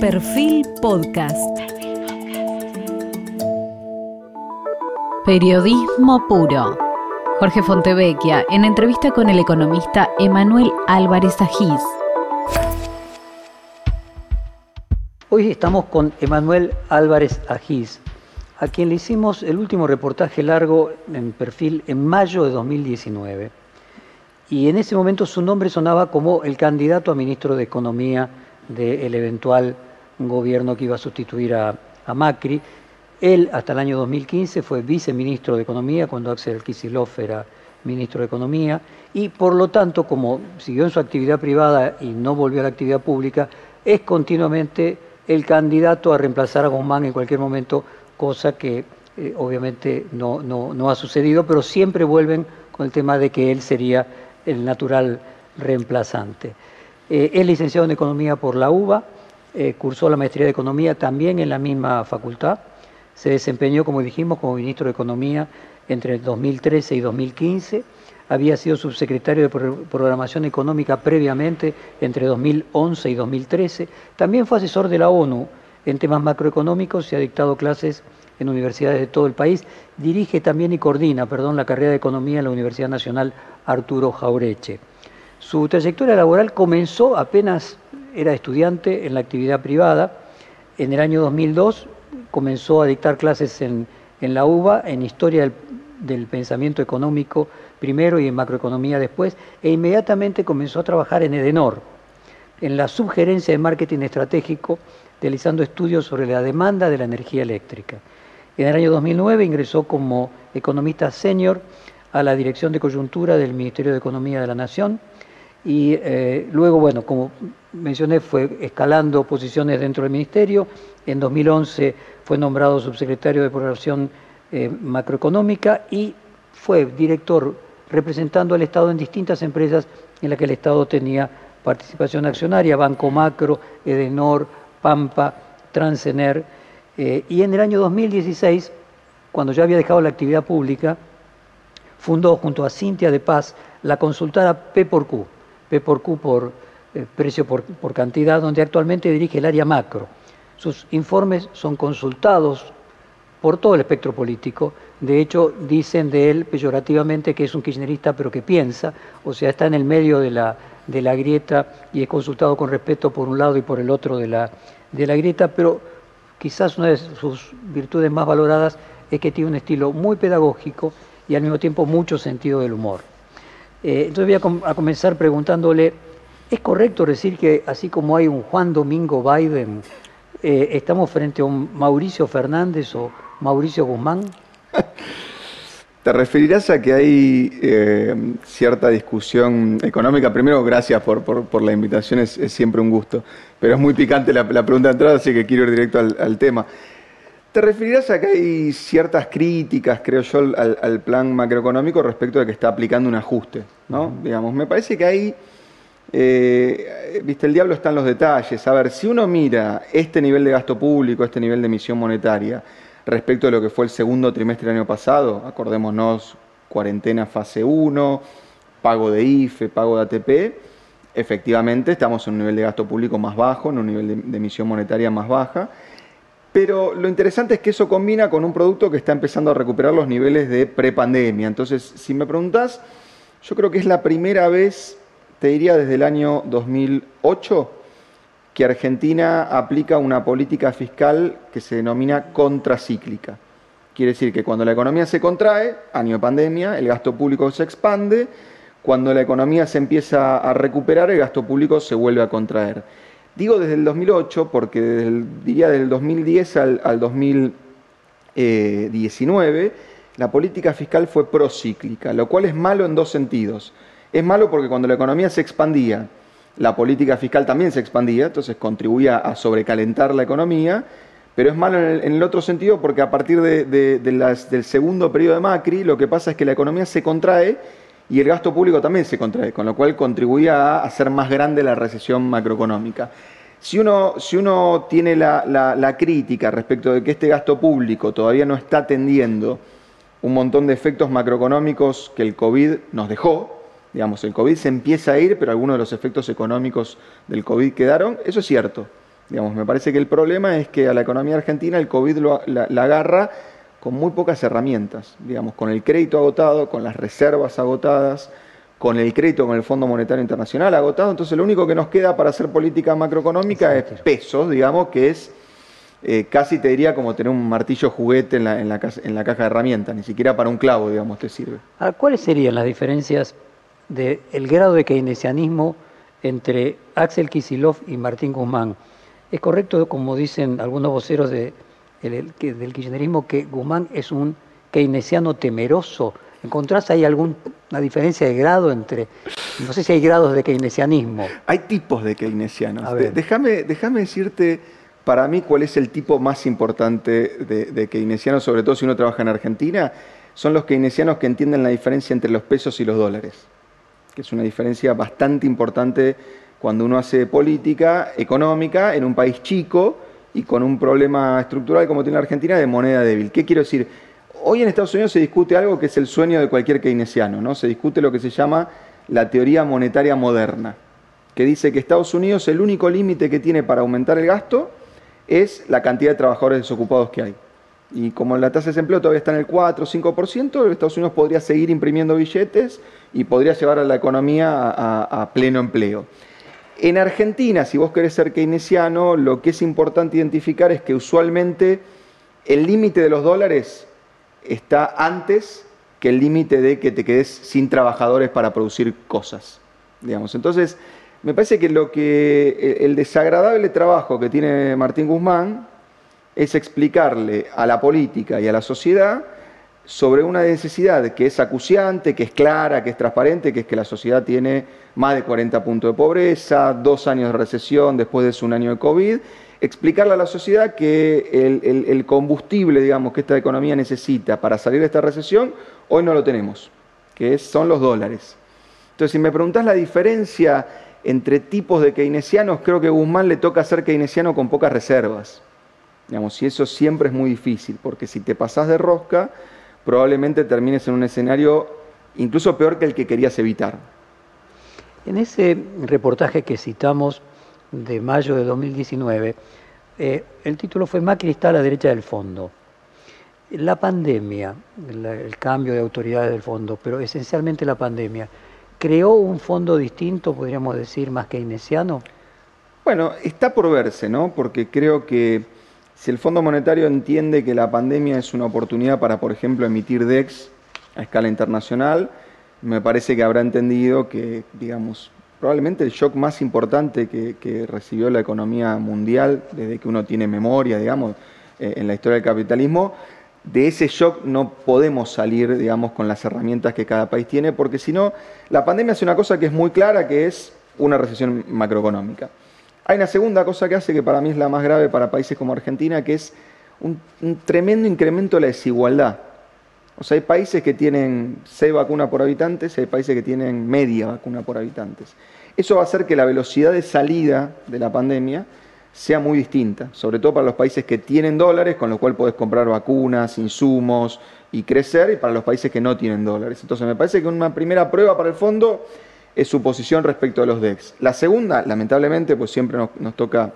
Perfil Podcast. Periodismo puro. Jorge Fontevecchia en entrevista con el economista Emanuel Álvarez Agís. Hoy estamos con Emanuel Álvarez Agís, a quien le hicimos el último reportaje largo en perfil en mayo de 2019. Y en ese momento su nombre sonaba como el candidato a ministro de Economía del eventual un gobierno que iba a sustituir a, Macri. Él hasta el año 2015 fue viceministro de Economía cuando Axel Kicillof era ministro de Economía y por lo tanto, como siguió en su actividad privada y no volvió a la actividad pública, es continuamente el candidato a reemplazar a Guzmán en cualquier momento, cosa que eh, obviamente no, no, ha sucedido, pero siempre vuelven con el tema de que él sería el natural reemplazante. Eh, es licenciado en Economía por la UBA, eh, cursó la maestría de Economía también en la misma facultad. Se desempeñó, como dijimos, como ministro de Economía entre 2013 y 2015. Había sido subsecretario de Programación Económica previamente entre 2011 y 2013. También fue asesor de la ONU en temas macroeconómicos y ha dictado clases en universidades de todo el país. Dirige también y coordina, perdón, la carrera de Economía en la Universidad Nacional Arturo Jaureche. Su trayectoria laboral comenzó apenas era estudiante en la actividad privada. En el año 2002 comenzó a dictar clases en, la UBA, en Historia del, Pensamiento Económico primero y en Macroeconomía después, e inmediatamente comenzó a trabajar en Edenor, en la subgerencia de marketing estratégico, realizando estudios sobre la demanda de la energía eléctrica. En el año 2009 ingresó como economista senior a la Dirección de Coyuntura del Ministerio de Economía de la Nación y eh, luego, bueno, como mencioné, fue escalando posiciones dentro del Ministerio. En 2011 fue nombrado subsecretario de Programación eh, Macroeconómica y fue director representando al Estado en distintas empresas en las que el Estado tenía participación accionaria, Banco Macro, Edenor, Pampa, Transener. Eh, y en el año 2016, cuando ya había dejado la actividad pública, fundó junto a Cintia de Paz la consultora P por Q, P por Q por eh, precio por, cantidad, donde actualmente dirige el área macro. Sus informes son consultados por todo el espectro político. De hecho, dicen de él peyorativamente que es un kirchnerista, pero que piensa, o sea, está en el medio de la, de la grieta y es consultado con respeto por un lado y por el otro de la, de la grieta, pero quizás una de sus virtudes más valoradas es que tiene un estilo muy pedagógico y al mismo tiempo mucho sentido del humor. Eh, entonces voy a, comenzar preguntándole, ¿es correcto decir que así como hay un Juan Domingo Biden, eh, estamos frente a un Mauricio Fernández o Mauricio Guzmán? ¿Te referirás a que hay eh, cierta discusión económica? Primero, gracias por, la invitación, es, siempre un gusto, pero es muy picante la, pregunta de entrada, así que quiero ir directo al tema. ¿Te referirás a que hay ciertas críticas, creo yo, al, plan macroeconómico respecto de que está aplicando un ajuste? ¿no? Digamos, me parece que ahí, eh, viste, el diablo está en los detalles. A ver, si uno mira este nivel de gasto público, este nivel de emisión monetaria, respecto de lo que fue el segundo trimestre del año pasado, acordémonos, cuarentena fase 1, pago de IFE, pago de ATP, efectivamente estamos en un nivel de gasto público más bajo, en un nivel de emisión monetaria más baja. Pero lo interesante es que eso combina con un producto que está empezando a recuperar los niveles de prepandemia. Entonces, si me preguntás, yo creo que es la primera vez, te diría desde el año 2008, que Argentina aplica una política fiscal que se denomina contracíclica. Quiere decir que cuando la economía se contrae, año de pandemia, el gasto público se expande, cuando la economía se empieza a recuperar, el gasto público se vuelve a contraer. Digo desde el 2008 porque desde el, diría del 2010 al, 2019 la política fiscal fue procíclica, lo cual es malo en dos sentidos. Es malo porque cuando la economía se expandía, la política fiscal también se expandía, entonces contribuía a sobrecalentar la economía, pero es malo en el, otro sentido porque a partir del segundo periodo de Macri lo que pasa es que la economía se contrae y el gasto público también se contrae, con lo cual contribuía a hacer más grande la recesión macroeconómica. Si uno, si uno tiene la, crítica respecto de que este gasto público todavía no está atendiendo un montón de efectos macroeconómicos que el COVID nos dejó, digamos, el COVID se empieza a ir, pero algunos de los efectos económicos del COVID quedaron, eso es cierto. Digamos, me parece que el problema es que a la economía argentina el COVID la, agarra con muy pocas herramientas, digamos, con el crédito agotado, con las reservas agotadas, con el crédito con el Fondo Monetario Internacional agotado, entonces lo único que nos queda para hacer política macroeconómica es pesos, digamos, que es eh, casi te diría como tener un martillo juguete en la, en, la, en la, caja de herramientas, ni siquiera para un clavo, digamos, te sirve. ¿Cuáles serían las diferencias del grado de keynesianismo entre Axel Kisilov y Martín Guzmán? ¿Es correcto, como dicen algunos voceros de, del kirchnerismo, que Guzmán es un keynesiano temeroso? ¿Encontrás ahí alguna diferencia de grado entre, no sé si hay grados de keynesianismo? Hay tipos de keynesianos. Déjame, déjame decirte para mí, ¿cuál es el tipo más importante de, keynesianos, sobre todo si uno trabaja en Argentina? Son los keynesianos que entienden la diferencia entre los pesos y los dólares, que es una diferencia bastante importante cuando uno hace política económica en un país chico y con un problema estructural como tiene la Argentina de moneda débil. ¿Qué quiero decir? Hoy en Estados Unidos se discute algo que es el sueño de cualquier keynesiano, ¿no? Se discute lo que se llama la teoría monetaria moderna, que dice que Estados Unidos el único límite que tiene para aumentar el gasto es la cantidad de trabajadores desocupados que hay. Y como la tasa de desempleo todavía está en el 4 o 5%, Estados Unidos podría seguir imprimiendo billetes y podría llevar a la economía a, pleno empleo. En Argentina, si vos querés ser keynesiano, lo que es importante identificar es que usualmente el límite de los dólares está antes que el límite de que te quedes sin trabajadores para producir cosas. Digamos. Entonces, me parece que lo que eh, el desagradable trabajo que tiene Martín Guzmán es explicarle a la política y a la sociedad sobre una necesidad que es acuciante, que es clara, que es transparente, que es que la sociedad tiene más de 40 puntos de pobreza, dos años de recesión después de un año de COVID, explicarle a la sociedad que el, combustible, digamos, que esta economía necesita para salir de esta recesión, hoy no lo tenemos, que son los dólares. Entonces, si me preguntás la diferencia entre tipos de keynesianos, creo que a Guzmán le toca ser keynesiano con pocas reservas. Digamos, y eso siempre es muy difícil, porque si te pasás de rosca, probablemente termines en un escenario incluso peor que el que querías evitar. En ese reportaje que citamos de mayo de 2019, eh, el título fue Macri está a la derecha del fondo. La pandemia, el cambio de autoridades del fondo, pero esencialmente la pandemia, creó un fondo distinto, podríamos decir, más keynesiano? Bueno, está por verse, ¿no? Porque creo que si el Fondo Monetario entiende que la pandemia es una oportunidad para, por ejemplo, emitir DEX a escala internacional, me parece que habrá entendido que, digamos, probablemente el shock más importante que, recibió la economía mundial desde que uno tiene memoria, digamos, eh, en la historia del capitalismo, de ese shock no podemos salir, digamos, con las herramientas que cada país tiene, porque si no, la pandemia hace una cosa que es muy clara, que es una recesión macroeconómica. Hay una segunda cosa que hace que para mí es la más grave para países como Argentina, que es un, tremendo incremento de la desigualdad. O sea, hay países que tienen 6 vacunas por habitantes y hay países que tienen media vacuna por habitantes. Eso va a hacer que la velocidad de salida de la pandemia sea muy distinta, sobre todo para los países que tienen dólares, con lo cual puedes comprar vacunas, insumos y crecer, y para los países que no tienen dólares. Entonces me parece que una primera prueba para el fondo es su posición respecto a los DEX. La segunda, lamentablemente, pues siempre nos, toca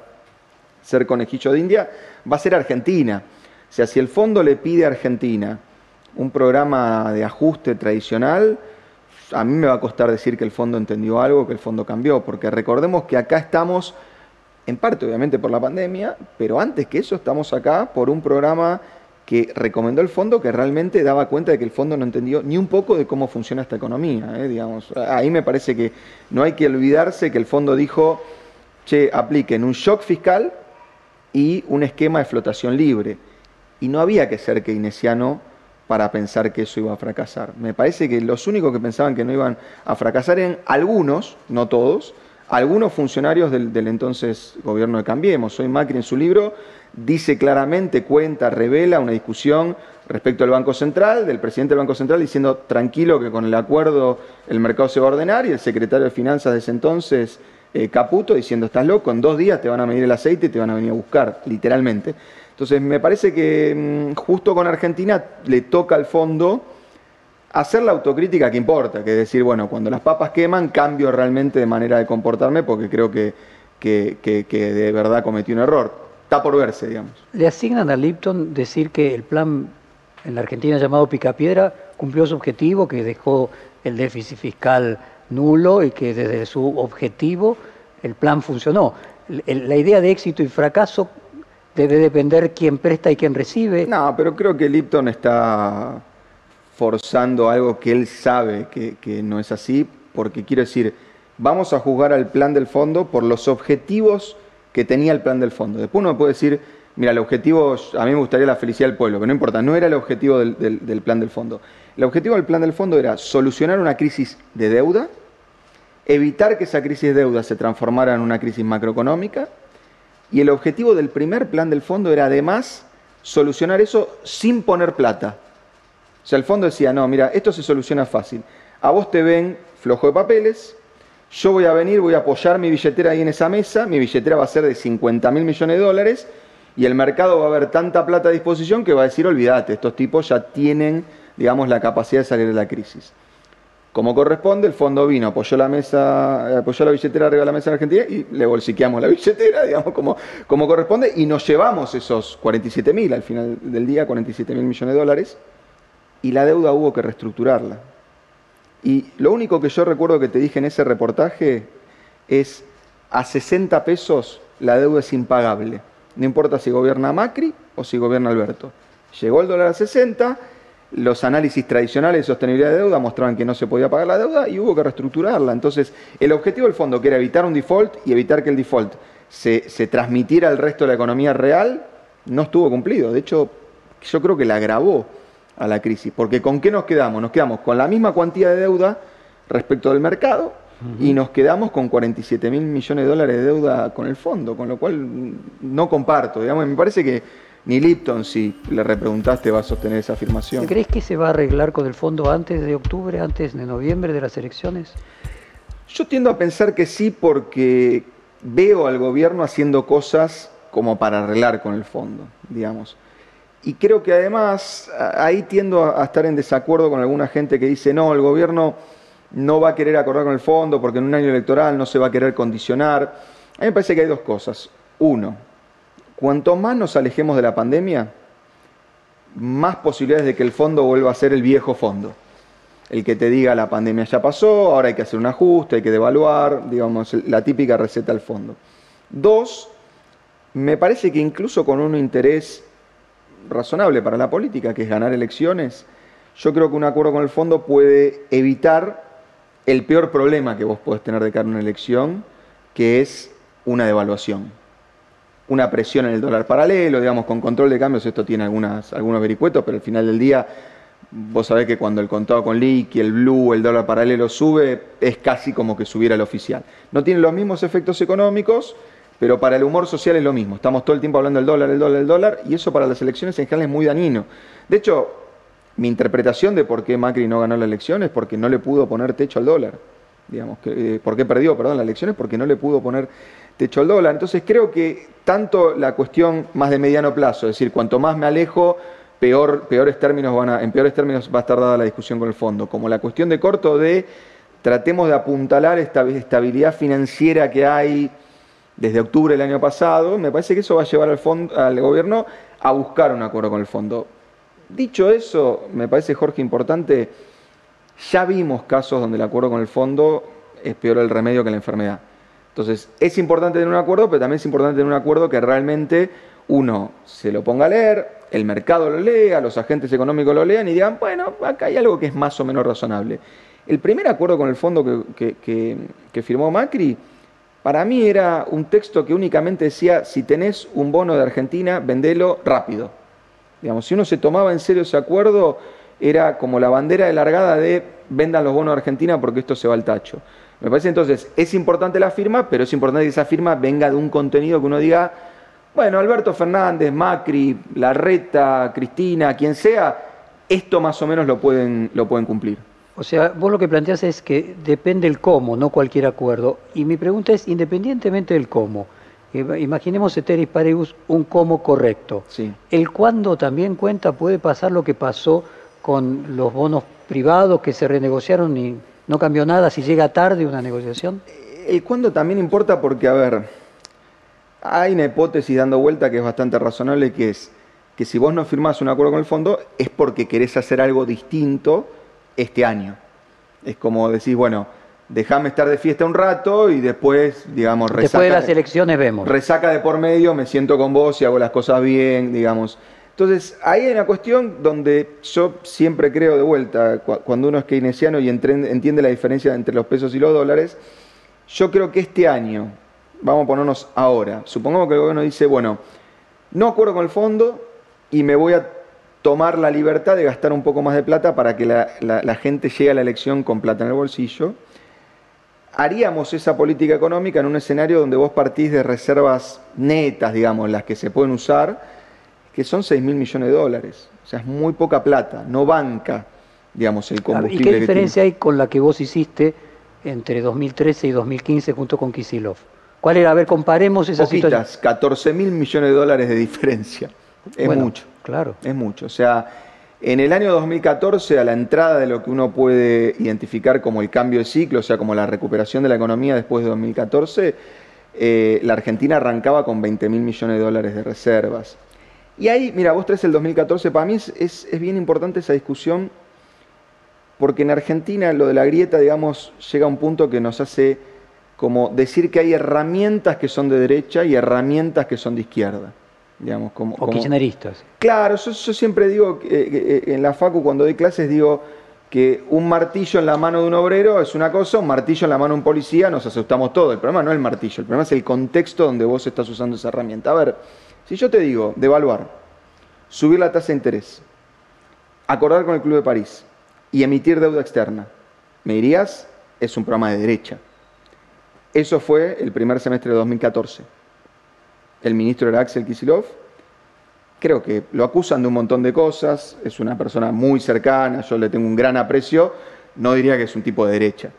ser conejillo de India, va a ser Argentina. O sea, si el fondo le pide a Argentina un programa de ajuste tradicional, a mí me va a costar decir que el fondo entendió algo, que el fondo cambió, porque recordemos que acá estamos en parte obviamente por la pandemia, pero antes que eso estamos acá por un programa que recomendó el fondo que realmente daba cuenta de que el fondo no entendió ni un poco de cómo funciona esta economía. ¿eh? Digamos. Ahí me parece que no hay que olvidarse que el fondo dijo, che, apliquen un shock fiscal y un esquema de flotación libre. Y no había que ser keynesiano para pensar que eso iba a fracasar. Me parece que los únicos que pensaban que no iban a fracasar eran algunos, no todos, algunos funcionarios del, entonces gobierno de Cambiemos. Soy Macri en su libro dice claramente, cuenta, revela una discusión respecto al Banco Central, del presidente del Banco Central diciendo tranquilo que con el acuerdo el mercado se va a ordenar y el secretario de Finanzas de ese entonces, eh, Caputo, diciendo estás loco, en dos días te van a medir el aceite y te van a venir a buscar, literalmente. Entonces me parece que mm, justo con Argentina le toca al fondo hacer la autocrítica que importa, que es decir, bueno, cuando las papas queman, cambio realmente de manera de comportarme porque creo que, que, de verdad cometió un error. Está por verse, digamos. Le asignan a Lipton decir que el plan en la Argentina llamado Picapiedra cumplió su objetivo, que dejó el déficit fiscal nulo y que desde su objetivo el plan funcionó. La idea de éxito y fracaso debe depender quién presta y quién recibe. No, pero creo que Lipton está forzando algo que él sabe que, no es así, porque quiero decir, vamos a juzgar al plan del fondo por los objetivos que tenía el plan del fondo. Después uno puede decir, mira, el objetivo, a mí me gustaría la felicidad del pueblo, pero no importa, no era el objetivo del, plan del fondo. El objetivo del plan del fondo era solucionar una crisis de deuda, evitar que esa crisis de deuda se transformara en una crisis macroeconómica, y el objetivo del primer plan del fondo era además solucionar eso sin poner plata. O sea, el fondo decía, no, mira, esto se soluciona fácil. A vos te ven flojo de papeles, yo voy a venir, voy a apoyar mi billetera ahí en esa mesa, mi billetera va a ser de 50 mil millones de dólares y el mercado va a ver tanta plata a disposición que va a decir, olvídate, estos tipos ya tienen, digamos, la capacidad de salir de la crisis. Como corresponde, el fondo vino, apoyó la mesa, apoyó la billetera arriba de la mesa en Argentina y le bolsiqueamos la billetera, digamos, como, como corresponde, y nos llevamos esos 47 mil, al final del día, 47 mil millones de dólares, y la deuda hubo que reestructurarla. Y lo único que yo recuerdo que te dije en ese reportaje es, a 60 pesos la deuda es impagable. No importa si gobierna Macri o si gobierna Alberto. Llegó el dólar a 60, los análisis tradicionales de sostenibilidad de deuda mostraban que no se podía pagar la deuda y hubo que reestructurarla. Entonces, el objetivo del fondo, que era evitar un default y evitar que el default se, se transmitiera al resto de la economía real, no estuvo cumplido. De hecho, yo creo que la agravó a la crisis. Porque ¿con qué nos quedamos? Nos quedamos con la misma cuantía de deuda respecto del mercado y nos quedamos con 47 mil millones de dólares de deuda con el fondo, con lo cual no comparto. Digamos, me parece que ni Lipton, si le repreguntaste, va a sostener esa afirmación. ¿Crees que se va a arreglar con el fondo antes de octubre, antes de noviembre de las elecciones? Yo tiendo a pensar que sí porque veo al gobierno haciendo cosas como para arreglar con el fondo, digamos. Y creo que además ahí tiendo a estar en desacuerdo con alguna gente que dice, no, el gobierno no va a querer acordar con el fondo porque en un año electoral no se va a querer condicionar. A mí me parece que hay dos cosas. Uno, cuanto más nos alejemos de la pandemia, más posibilidades de que el fondo vuelva a ser el viejo fondo. El que te diga la pandemia ya pasó, ahora hay que hacer un ajuste, hay que devaluar, digamos, la típica receta del fondo. Dos, me parece que incluso con un interés razonable para la política, que es ganar elecciones, yo creo que un acuerdo con el fondo puede evitar el peor problema que vos podés tener de cara a una elección, que es una devaluación. Una presión en el dólar paralelo, digamos, con control de cambios, esto tiene algunas, algunos vericuetos, pero al final del día vos sabés que cuando el contado con y el blue, el dólar paralelo sube, es casi como que subiera el oficial. No tiene los mismos efectos económicos, pero para el humor social es lo mismo. Estamos todo el tiempo hablando del dólar, el dólar, el dólar, y eso para las elecciones en general es muy dañino. De hecho, mi interpretación de por qué Macri no ganó la elección es porque no le pudo poner techo al dólar. Digamos, que, eh, por qué perdió, perdón, las elecciones, porque no le pudo poner techo al dólar. Entonces creo que tanto la cuestión más de mediano plazo, es decir, cuanto más me alejo, peor, peores términos van a, en peores términos va a estar dada la discusión con el fondo, como la cuestión de corto de tratemos de apuntalar esta estabilidad financiera que hay desde octubre del año pasado, me parece que eso va a llevar al, fondo, al gobierno a buscar un acuerdo con el fondo. Dicho eso, me parece, Jorge, importante, ya vimos casos donde el acuerdo con el fondo es peor el remedio que la enfermedad. Entonces, es importante tener un acuerdo, pero también es importante tener un acuerdo que realmente uno se lo ponga a leer, el mercado lo lea, los agentes económicos lo lean y digan, bueno, acá hay algo que es más o menos razonable. El primer acuerdo con el fondo que, que firmó Macri para mí era un texto que únicamente decía, si tenés un bono de Argentina, vendelo rápido. Digamos, si uno se tomaba en serio ese acuerdo, era como la bandera de largada de vendan los bonos de Argentina porque esto se va al tacho. Me parece entonces, es importante la firma, pero es importante que esa firma venga de un contenido que uno diga, bueno, Alberto Fernández, Macri, Larreta, Cristina, quien sea, esto más o menos lo pueden, lo pueden cumplir. O sea, vos lo que planteas es que depende el cómo, no cualquier acuerdo. Y mi pregunta es, independientemente del cómo, imaginemos Eteris Paribus un cómo correcto. Sí. El cuándo también cuenta, puede pasar lo que pasó con los bonos privados que se renegociaron y no cambió nada si llega tarde una negociación. El cuándo también importa porque, a ver, hay una hipótesis dando vuelta que es bastante razonable, que es que si vos no firmás un acuerdo con el fondo es porque querés hacer algo distinto este año. Es como decís, bueno, déjame estar de fiesta un rato y después, digamos, resaca. Después de las elecciones vemos. Resaca de por medio, me siento con vos y hago las cosas bien, digamos. Entonces, ahí hay una cuestión donde yo siempre creo de vuelta, cuando uno es keynesiano y entiende la diferencia entre los pesos y los dólares, yo creo que este año, vamos a ponernos ahora, supongamos que el gobierno dice, bueno, no acuerdo con el fondo y me voy a tomar la libertad de gastar un poco más de plata para que la, la gente llegue a la elección con plata en el bolsillo haríamos esa política económica en un escenario donde vos partís de reservas netas, digamos, las que se pueden usar, que son 6 mil millones de dólares. O sea, es muy poca plata, no banca, digamos, el combustible. ¿Y qué diferencia hay con la que vos hiciste entre 2013 y 2015 junto con Kisilov? ¿Cuál era? A ver, comparemos esas Poquitas, 14 mil millones de dólares de diferencia. Es mucho. Claro. Es mucho. O sea, en el año 2014, a la entrada de lo que uno puede identificar como el cambio de ciclo, o sea, como la recuperación de la economía después de 2014, eh, la Argentina arrancaba con 20 mil millones de dólares de reservas. Y ahí, mira, vos traes el 2014, para mí es, es, bien importante esa discusión, porque en Argentina lo de la grieta, digamos, llega a un punto que nos hace como decir que hay herramientas que son de derecha y herramientas que son de izquierda como, o kirchneristas. Claro, yo, siempre digo, que, en la facu cuando doy clases digo que un martillo en la mano de un obrero es una cosa, un martillo en la mano de un policía nos asustamos todos. El problema no es el martillo, el problema es el contexto donde vos estás usando esa herramienta. A ver, si yo te digo devaluar, subir la tasa de interés, acordar con el Club de París y emitir deuda externa, ¿me dirías? Es un programa de derecha. Eso fue el primer semestre de 2014 el ministro era Axel Kisilov. Creo que lo acusan de un montón de cosas, es una persona muy cercana, yo le tengo un gran aprecio, no diría que es un tipo de derecha.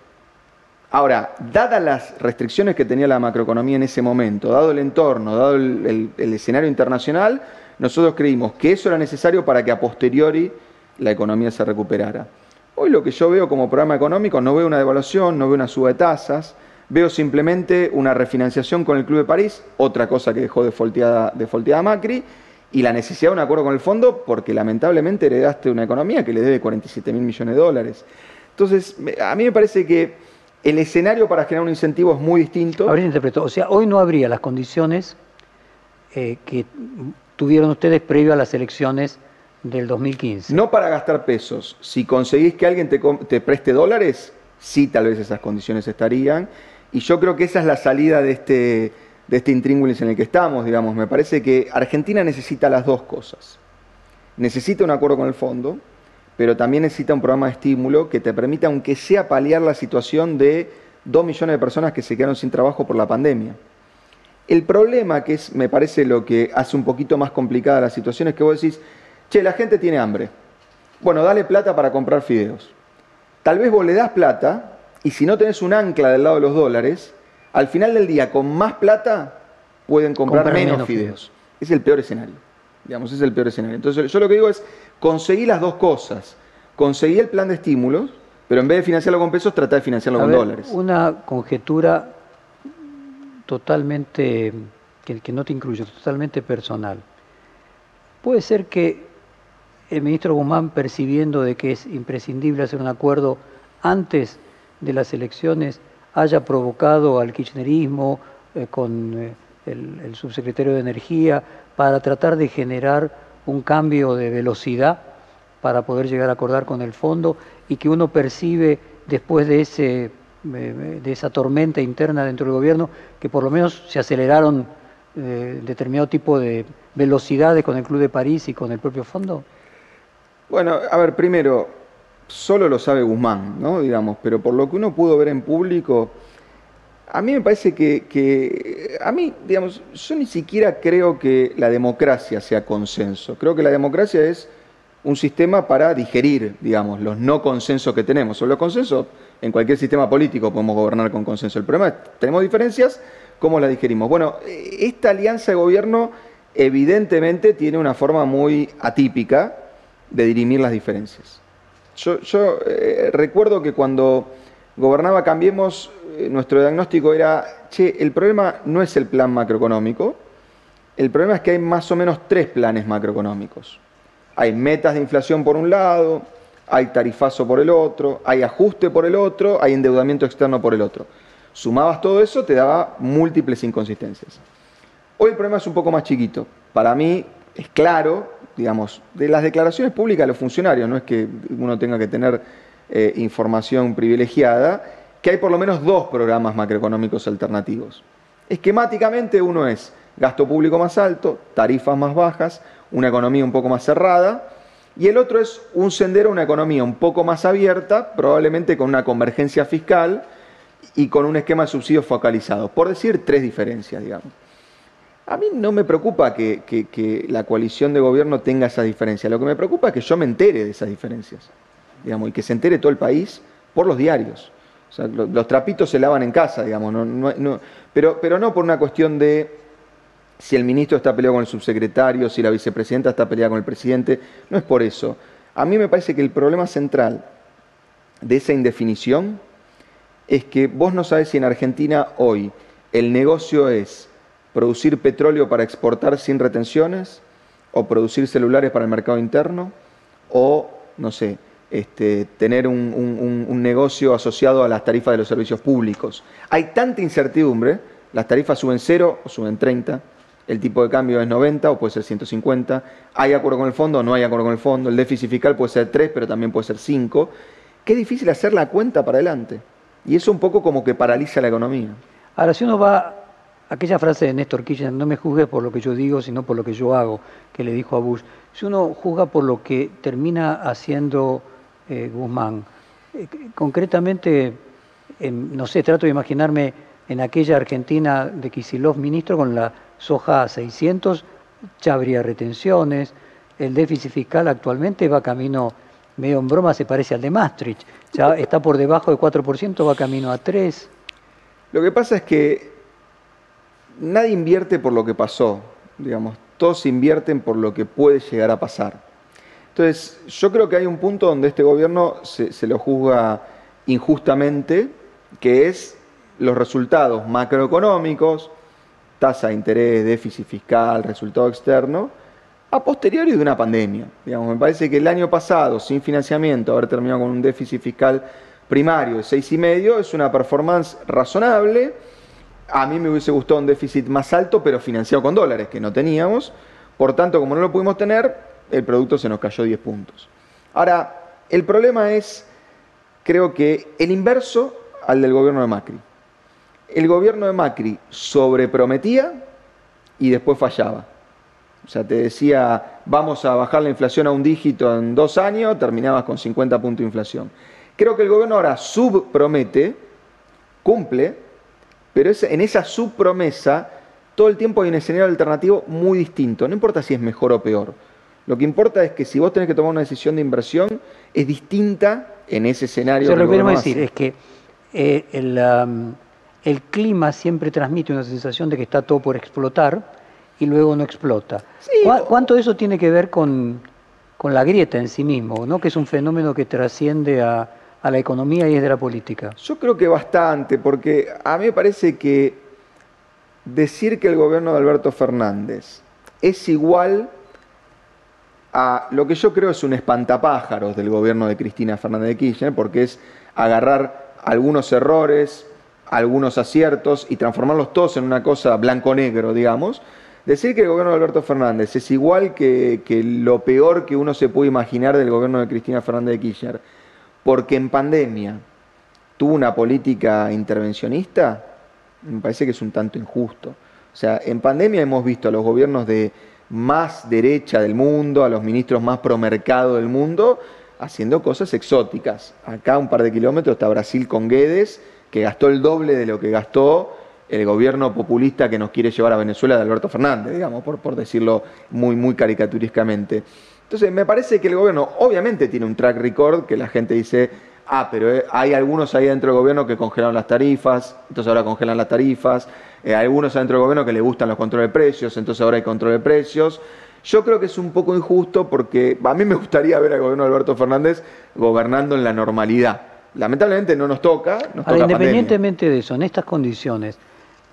Ahora, dadas las restricciones que tenía la macroeconomía en ese momento, dado el entorno, dado el, escenario internacional, nosotros creímos que eso era necesario para que a posteriori la economía se recuperara. Hoy lo que yo veo como programa económico, no veo una devaluación, no veo una suba de tasas, Veo simplemente una refinanciación con el Club de París, otra cosa que dejó de folteada, Macri, y la necesidad de un acuerdo con el fondo porque lamentablemente heredaste una economía que le debe 47 mil millones de dólares. Entonces, a mí me parece que el escenario para generar un incentivo es muy distinto. Habría interpretado, o sea, hoy no habría las condiciones eh, que tuvieron ustedes previo a las elecciones del 2015. No para gastar pesos. Si conseguís que alguien te, te preste dólares, sí tal vez esas condiciones estarían. Y yo creo que esa es la salida de este, de este intríngulis en el que estamos, digamos. Me parece que Argentina necesita las dos cosas. Necesita un acuerdo con el fondo, pero también necesita un programa de estímulo que te permita, aunque sea paliar la situación de dos millones de personas que se quedaron sin trabajo por la pandemia. El problema, que es, me parece lo que hace un poquito más complicada la situación, es que vos decís, che, la gente tiene hambre. Bueno, dale plata para comprar fideos. Tal vez vos le das plata, y si no tenés un ancla del lado de los dólares, al final del día con más plata pueden comprar, menos, fideos. Es el peor escenario. Digamos, es el peor escenario. Entonces yo lo que digo es, conseguí las dos cosas. Conseguí el plan de estímulos, pero en vez de financiarlo con pesos, trata de financiarlo con dólares. Una conjetura totalmente, que, que no te incluye, totalmente personal. Puede ser que el ministro Guzmán, percibiendo de que es imprescindible hacer un acuerdo antes de las elecciones haya provocado al kirchnerismo eh, con eh, el, subsecretario de Energía para tratar de generar un cambio de velocidad para poder llegar a acordar con el fondo y que uno percibe después de, ese, eh, de esa tormenta interna dentro del gobierno que por lo menos se aceleraron determinado tipo de velocidades con el Club de París y con el propio fondo? Bueno, a ver, primero, solo lo sabe Guzmán, ¿no? Digamos, pero por lo que uno pudo ver en público, a mí me parece que, a mí, digamos, yo ni siquiera creo que la democracia sea consenso. Creo que la democracia es un sistema para digerir, digamos, los no consensos que tenemos. O los consensos, en cualquier sistema político podemos gobernar con consenso. El problema es, tenemos diferencias, ¿cómo las digerimos? Bueno, esta alianza de gobierno evidentemente tiene una forma muy atípica de dirimir las diferencias. Yo, eh, recuerdo que cuando gobernaba Cambiemos, eh, nuestro diagnóstico era, che, el problema no es el plan macroeconómico, el problema es que hay más o menos tres planes macroeconómicos. Hay metas de inflación por un lado, hay tarifazo por el otro, hay ajuste por el otro, hay endeudamiento externo por el otro. Sumabas todo eso, te daba múltiples inconsistencias. Hoy el problema es un poco más chiquito. Para mí es claro, digamos, de las declaraciones públicas de los funcionarios, no es que uno tenga que tener eh, información privilegiada, que hay por lo menos dos programas macroeconómicos alternativos. Esquemáticamente uno es gasto público más alto, tarifas más bajas, una economía un poco más cerrada, y el otro es un sendero una economía un poco más abierta, probablemente con una convergencia fiscal y con un esquema de subsidios focalizado. Por decir tres diferencias, digamos. A mí no me preocupa que, la coalición de gobierno tenga esas diferencias. Lo que me preocupa es que yo me entere de esas diferencias. Digamos, y que se entere todo el país por los diarios. O sea, los, trapitos se lavan en casa, digamos. pero, pero no por una cuestión de si el ministro está peleado con el subsecretario, si la vicepresidenta está peleada con el presidente. No es por eso. A mí me parece que el problema central de esa indefinición es que vos no sabes si en Argentina hoy el negocio es producir petróleo para exportar sin retenciones, o producir celulares para el mercado interno, o, no sé, este, tener un, negocio asociado a las tarifas de los servicios públicos. Hay tanta incertidumbre, las tarifas suben cero o suben 30, el tipo de cambio es 90 o puede ser 150, hay acuerdo con el fondo o no hay acuerdo con el fondo, el déficit fiscal puede ser 3, pero también puede ser 5. Qué difícil hacer la cuenta para adelante. Y eso un poco como que paraliza la economía. Ahora, si uno va aquella frase de Néstor Kirchner, no me juzgues por lo que yo digo, sino por lo que yo hago, que le dijo a Bush. Si uno juzga por lo que termina haciendo eh, Guzmán, eh, concretamente, no sé, trato de imaginarme en aquella Argentina de Kisilov ministro con la soja a 600, ya habría retenciones, el déficit fiscal actualmente va camino, medio en broma, se parece al de Maastricht, ya está por debajo del 4%, va camino a 3%. Lo que pasa es que nadie invierte por lo que pasó, digamos, todos invierten por lo que puede llegar a pasar. Entonces, yo creo que hay un punto donde este gobierno se, lo juzga injustamente, que es los resultados macroeconómicos, tasa de interés, déficit fiscal, resultado externo, a posteriori de una pandemia. Digamos, me parece que el año pasado, sin financiamiento, haber terminado con un déficit fiscal primario de seis y medio, es una performance razonable a mí me hubiese gustado un déficit más alto, pero financiado con dólares, que no teníamos. Por tanto, como no lo pudimos tener, el producto se nos cayó 10 puntos. Ahora, el problema es, creo que, el inverso al del gobierno de Macri. El gobierno de Macri sobreprometía y después fallaba. O sea, te decía, vamos a bajar la inflación a un dígito en dos años, terminabas con 50 puntos de inflación. Creo que el gobierno ahora subpromete, cumple, pero en esa subpromesa todo el tiempo hay un escenario alternativo muy distinto. No importa si es mejor o peor. Lo que importa es que si vos tenés que tomar una decisión de inversión, es distinta en ese escenario. lo que queremos decir es que eh, el, clima siempre transmite una sensación de que está todo por explotar y luego no explota. ¿Cuánto de eso tiene que ver con, con la grieta en sí mismo, ¿no? que es un fenómeno que trasciende a, a la economía y es de la política? Yo creo que bastante, porque a mí me parece que decir que el gobierno de Alberto Fernández es igual a lo que yo creo es un espantapájaros del gobierno de Cristina Fernández de Kirchner, porque es agarrar algunos errores, algunos aciertos y transformarlos todos en una cosa blanco-negro, digamos. Decir que el gobierno de Alberto Fernández es igual que, que, lo peor que uno se puede imaginar del gobierno de Cristina Fernández de Kirchner porque en pandemia tuvo una política intervencionista, me parece que es un tanto injusto. O sea, en pandemia hemos visto a los gobiernos de más derecha del mundo, a los ministros más promercado del mundo, haciendo cosas exóticas. Acá un par de kilómetros está Brasil con Guedes, que gastó el doble de lo que gastó el gobierno populista que nos quiere llevar a Venezuela de Alberto Fernández, digamos, por, por decirlo muy, muy caricaturísticamente. Entonces, me parece que el gobierno obviamente tiene un track record que la gente dice, ah, pero eh, hay algunos ahí dentro del gobierno que congelaron las tarifas, entonces ahora congelan las tarifas, eh, hay algunos dentro del gobierno que le gustan los controles de precios, entonces ahora hay control de precios. Yo creo que es un poco injusto porque a mí me gustaría ver al gobierno de Alberto Fernández gobernando en la normalidad, Lamentablemente no nos toca. Nos Ahora, toca independientemente de eso, en estas condiciones,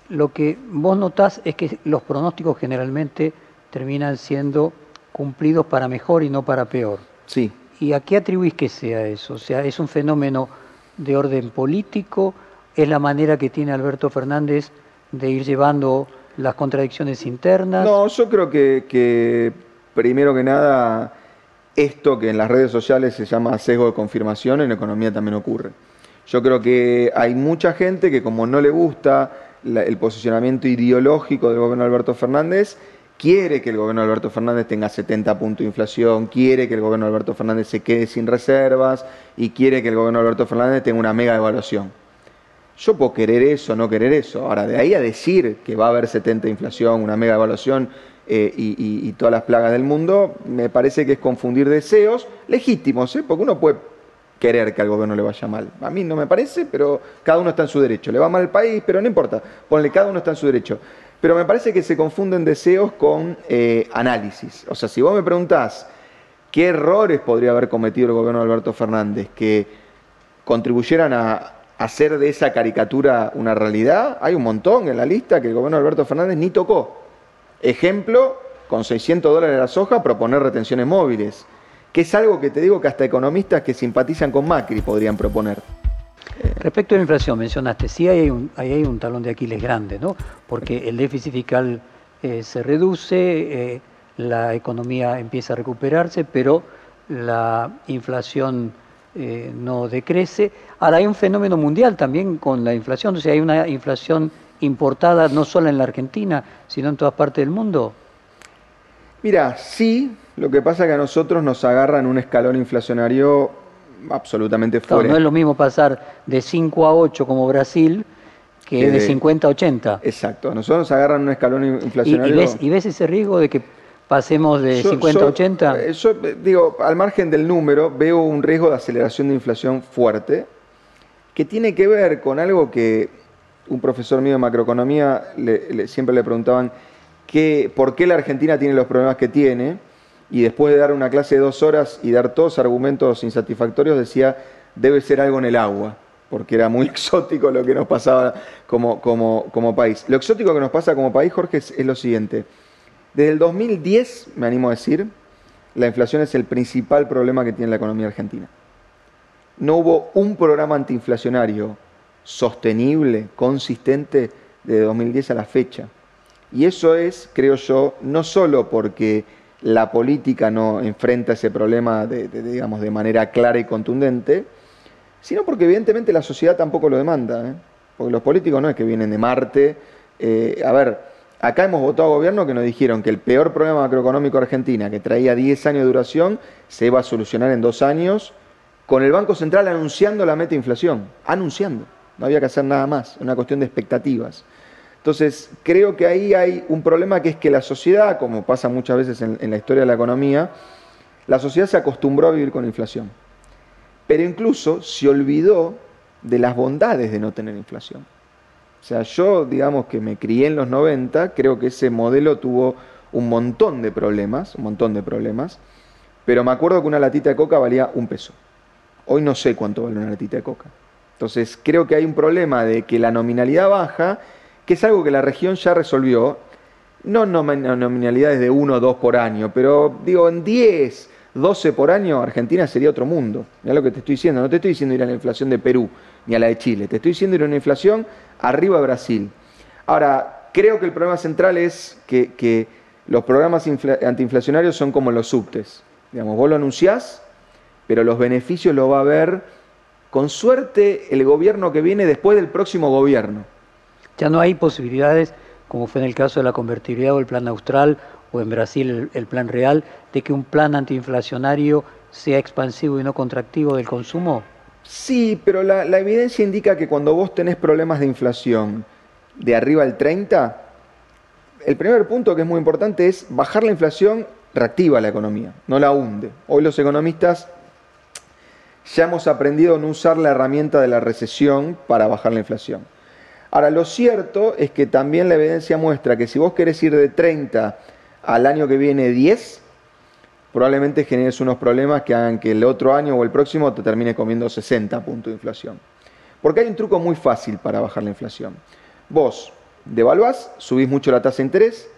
lo que vos notás es que los pronósticos generalmente terminan siendo cumplidos para mejor y no para peor. Sí. ¿Y a qué atribuís que sea eso? O sea, ¿es un fenómeno de orden político? ¿Es la manera que tiene Alberto Fernández de ir llevando las contradicciones internas? No, yo creo que, que primero que nada, esto que en las redes sociales se llama sesgo de confirmación, en economía también ocurre. Yo creo que hay mucha gente que como no le gusta la- el posicionamiento ideológico del gobierno Alberto Fernández, quiere que el gobierno de Alberto Fernández tenga 70 puntos de inflación, quiere que el gobierno de Alberto Fernández se quede sin reservas y quiere que el gobierno de Alberto Fernández tenga una mega devaluación. Yo puedo querer eso, no querer eso. Ahora, de ahí a decir que va a haber 70 de inflación, una mega evaluación eh, y todas las plagas del mundo, me parece que es confundir deseos legítimos, ¿eh? porque uno puede querer que al gobierno le vaya mal. A mí no me parece, pero cada uno está en su derecho. Le va mal al país, pero no importa. Ponle, cada uno está en su derecho. Pero me parece que se confunden deseos con eh, análisis. O sea, si vos me preguntás qué errores podría haber cometido el gobierno de Alberto Fernández que contribuyeran a hacer de esa caricatura una realidad, hay un montón en la lista que el gobierno de Alberto Fernández ni tocó. Ejemplo, con 600 dólares la soja, proponer retenciones móviles, que es algo que te digo que hasta economistas que simpatizan con Macri podrían proponer. Respecto a la inflación, mencionaste, sí hay un, hay un talón de Aquiles grande, ¿no? Porque el déficit fiscal eh, se reduce, eh, la economía empieza a recuperarse, pero la inflación eh, no decrece. Ahora hay un fenómeno mundial también con la inflación, o sea, hay una inflación importada no solo en la Argentina, sino en todas partes del mundo. Mira, sí, lo que pasa es que a nosotros nos agarran un escalón inflacionario absolutamente Claro, fuera. no es lo mismo pasar de 5 a 8 como Brasil que Que de de- 50 a 80. Exacto, nosotros nos agarran un escalón ¿Y, y inflacionario. ves, y ves ese riesgo de que pasemos de Yo- 50 a yo, 80? eh, Yo eh, digo, al margen del número, veo un riesgo de aceleración de inflación fuerte que tiene que ver con algo que un profesor mío de macroeconomía le- le- siempre le preguntaban que, por qué la Argentina tiene los problemas que tiene y después de dar una clase de dos horas y dar todos argumentos insatisfactorios decía debe ser algo en el agua porque era muy exótico lo que nos pasaba como, como, país. Lo exótico que nos pasa como país, Jorge, es- es lo siguiente. Desde el 2010, me animo a decir, la inflación es el principal problema que tiene la economía argentina. No hubo un programa antiinflacionario sostenible, consistente, de 2010 a la fecha. Y eso es, creo yo, no solo porque la política no enfrenta ese problema de, digamos, de manera clara y contundente, sino porque evidentemente la sociedad tampoco lo demanda. ¿eh? Porque los políticos no es que vienen de Marte. eh, a ver, acá hemos votado a gobierno que nos dijeron que el peor problema macroeconómico de Argentina, que traía 10 años de duración, se iba a solucionar en dos años, con el Banco Central anunciando la meta de inflación. Anunciando. No había que hacer nada más, una cuestión de expectativas. Entonces, creo que ahí hay un problema que es que la sociedad, como pasa muchas veces en, la historia de la economía, la sociedad se acostumbró a vivir con inflación pero incluso se olvidó de las bondades de no tener inflación. O sea, yo, digamos que me crié en los 90, creo que ese modelo tuvo un montón de problemas, un montón de problemas, pero me acuerdo que una latita de coca valía un peso. Hoy no sé cuánto vale una latita de coca. Entonces, creo que hay un problema de que la nominalidad baja, que es algo que la región ya resolvió, no nomin- nominalidades de 1 o 2 por año, pero digo, en 10, 12 por año, Argentina sería otro mundo. Mira lo que te estoy diciendo, no te estoy diciendo ir a la inflación de Perú ni a la de Chile, te estoy diciendo ir a una inflación arriba de Brasil. Ahora, creo que el problema central es que, los programas infla- antiinflacionarios son como los subtes. Digamos, vos lo anunciás, pero los beneficios los va a ver con suerte el gobierno que viene después del próximo gobierno. Ya no hay posibilidades, como fue en el caso de la convertibilidad o el plan austral, o en Brasil el, plan real, de que un plan antiinflacionario sea expansivo y no contractivo del consumo. Sí, pero la, la evidencia indica que cuando vos tenés problemas de inflación de arriba del 30, el primer punto que es muy importante es bajar la inflación reactiva la economía, no la hunde. Hoy los economistas ya hemos aprendido a no usar la herramienta de la recesión para bajar la inflación. Ahora, lo cierto es que también la evidencia muestra que si vos querés ir de 30 al año que viene 10, probablemente generes unos problemas que hagan que el otro año o el próximo te termine comiendo 60 puntos de inflación. Porque hay un truco muy fácil para bajar la inflación. Vos devaluás, subís mucho la tasa de interés,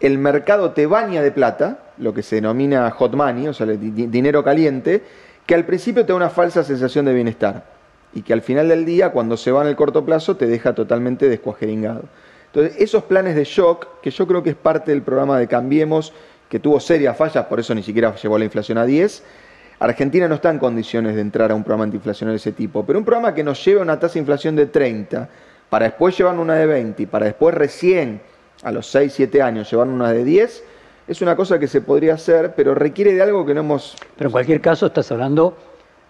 el mercado te baña de plata, lo que se denomina hot money, o sea, dinero caliente, que al principio te da una falsa sensación de bienestar y que al final del día, cuando se va en el corto plazo, te deja totalmente descuajeringado. Entonces, esos planes de shock, que yo creo que es parte del programa de Cambiemos, que tuvo serias fallas, por eso ni siquiera llevó la inflación a 10, Argentina no está en condiciones de entrar a un programa antiinflacionario de ese tipo, pero un programa que nos lleve a una tasa de inflación de 30, para después llevar una de 20 y para después recién, a los 6, 7 años, llevar una de 10, es una cosa que se podría hacer, pero requiere de algo que no hemos... Pero en cualquier caso estás hablando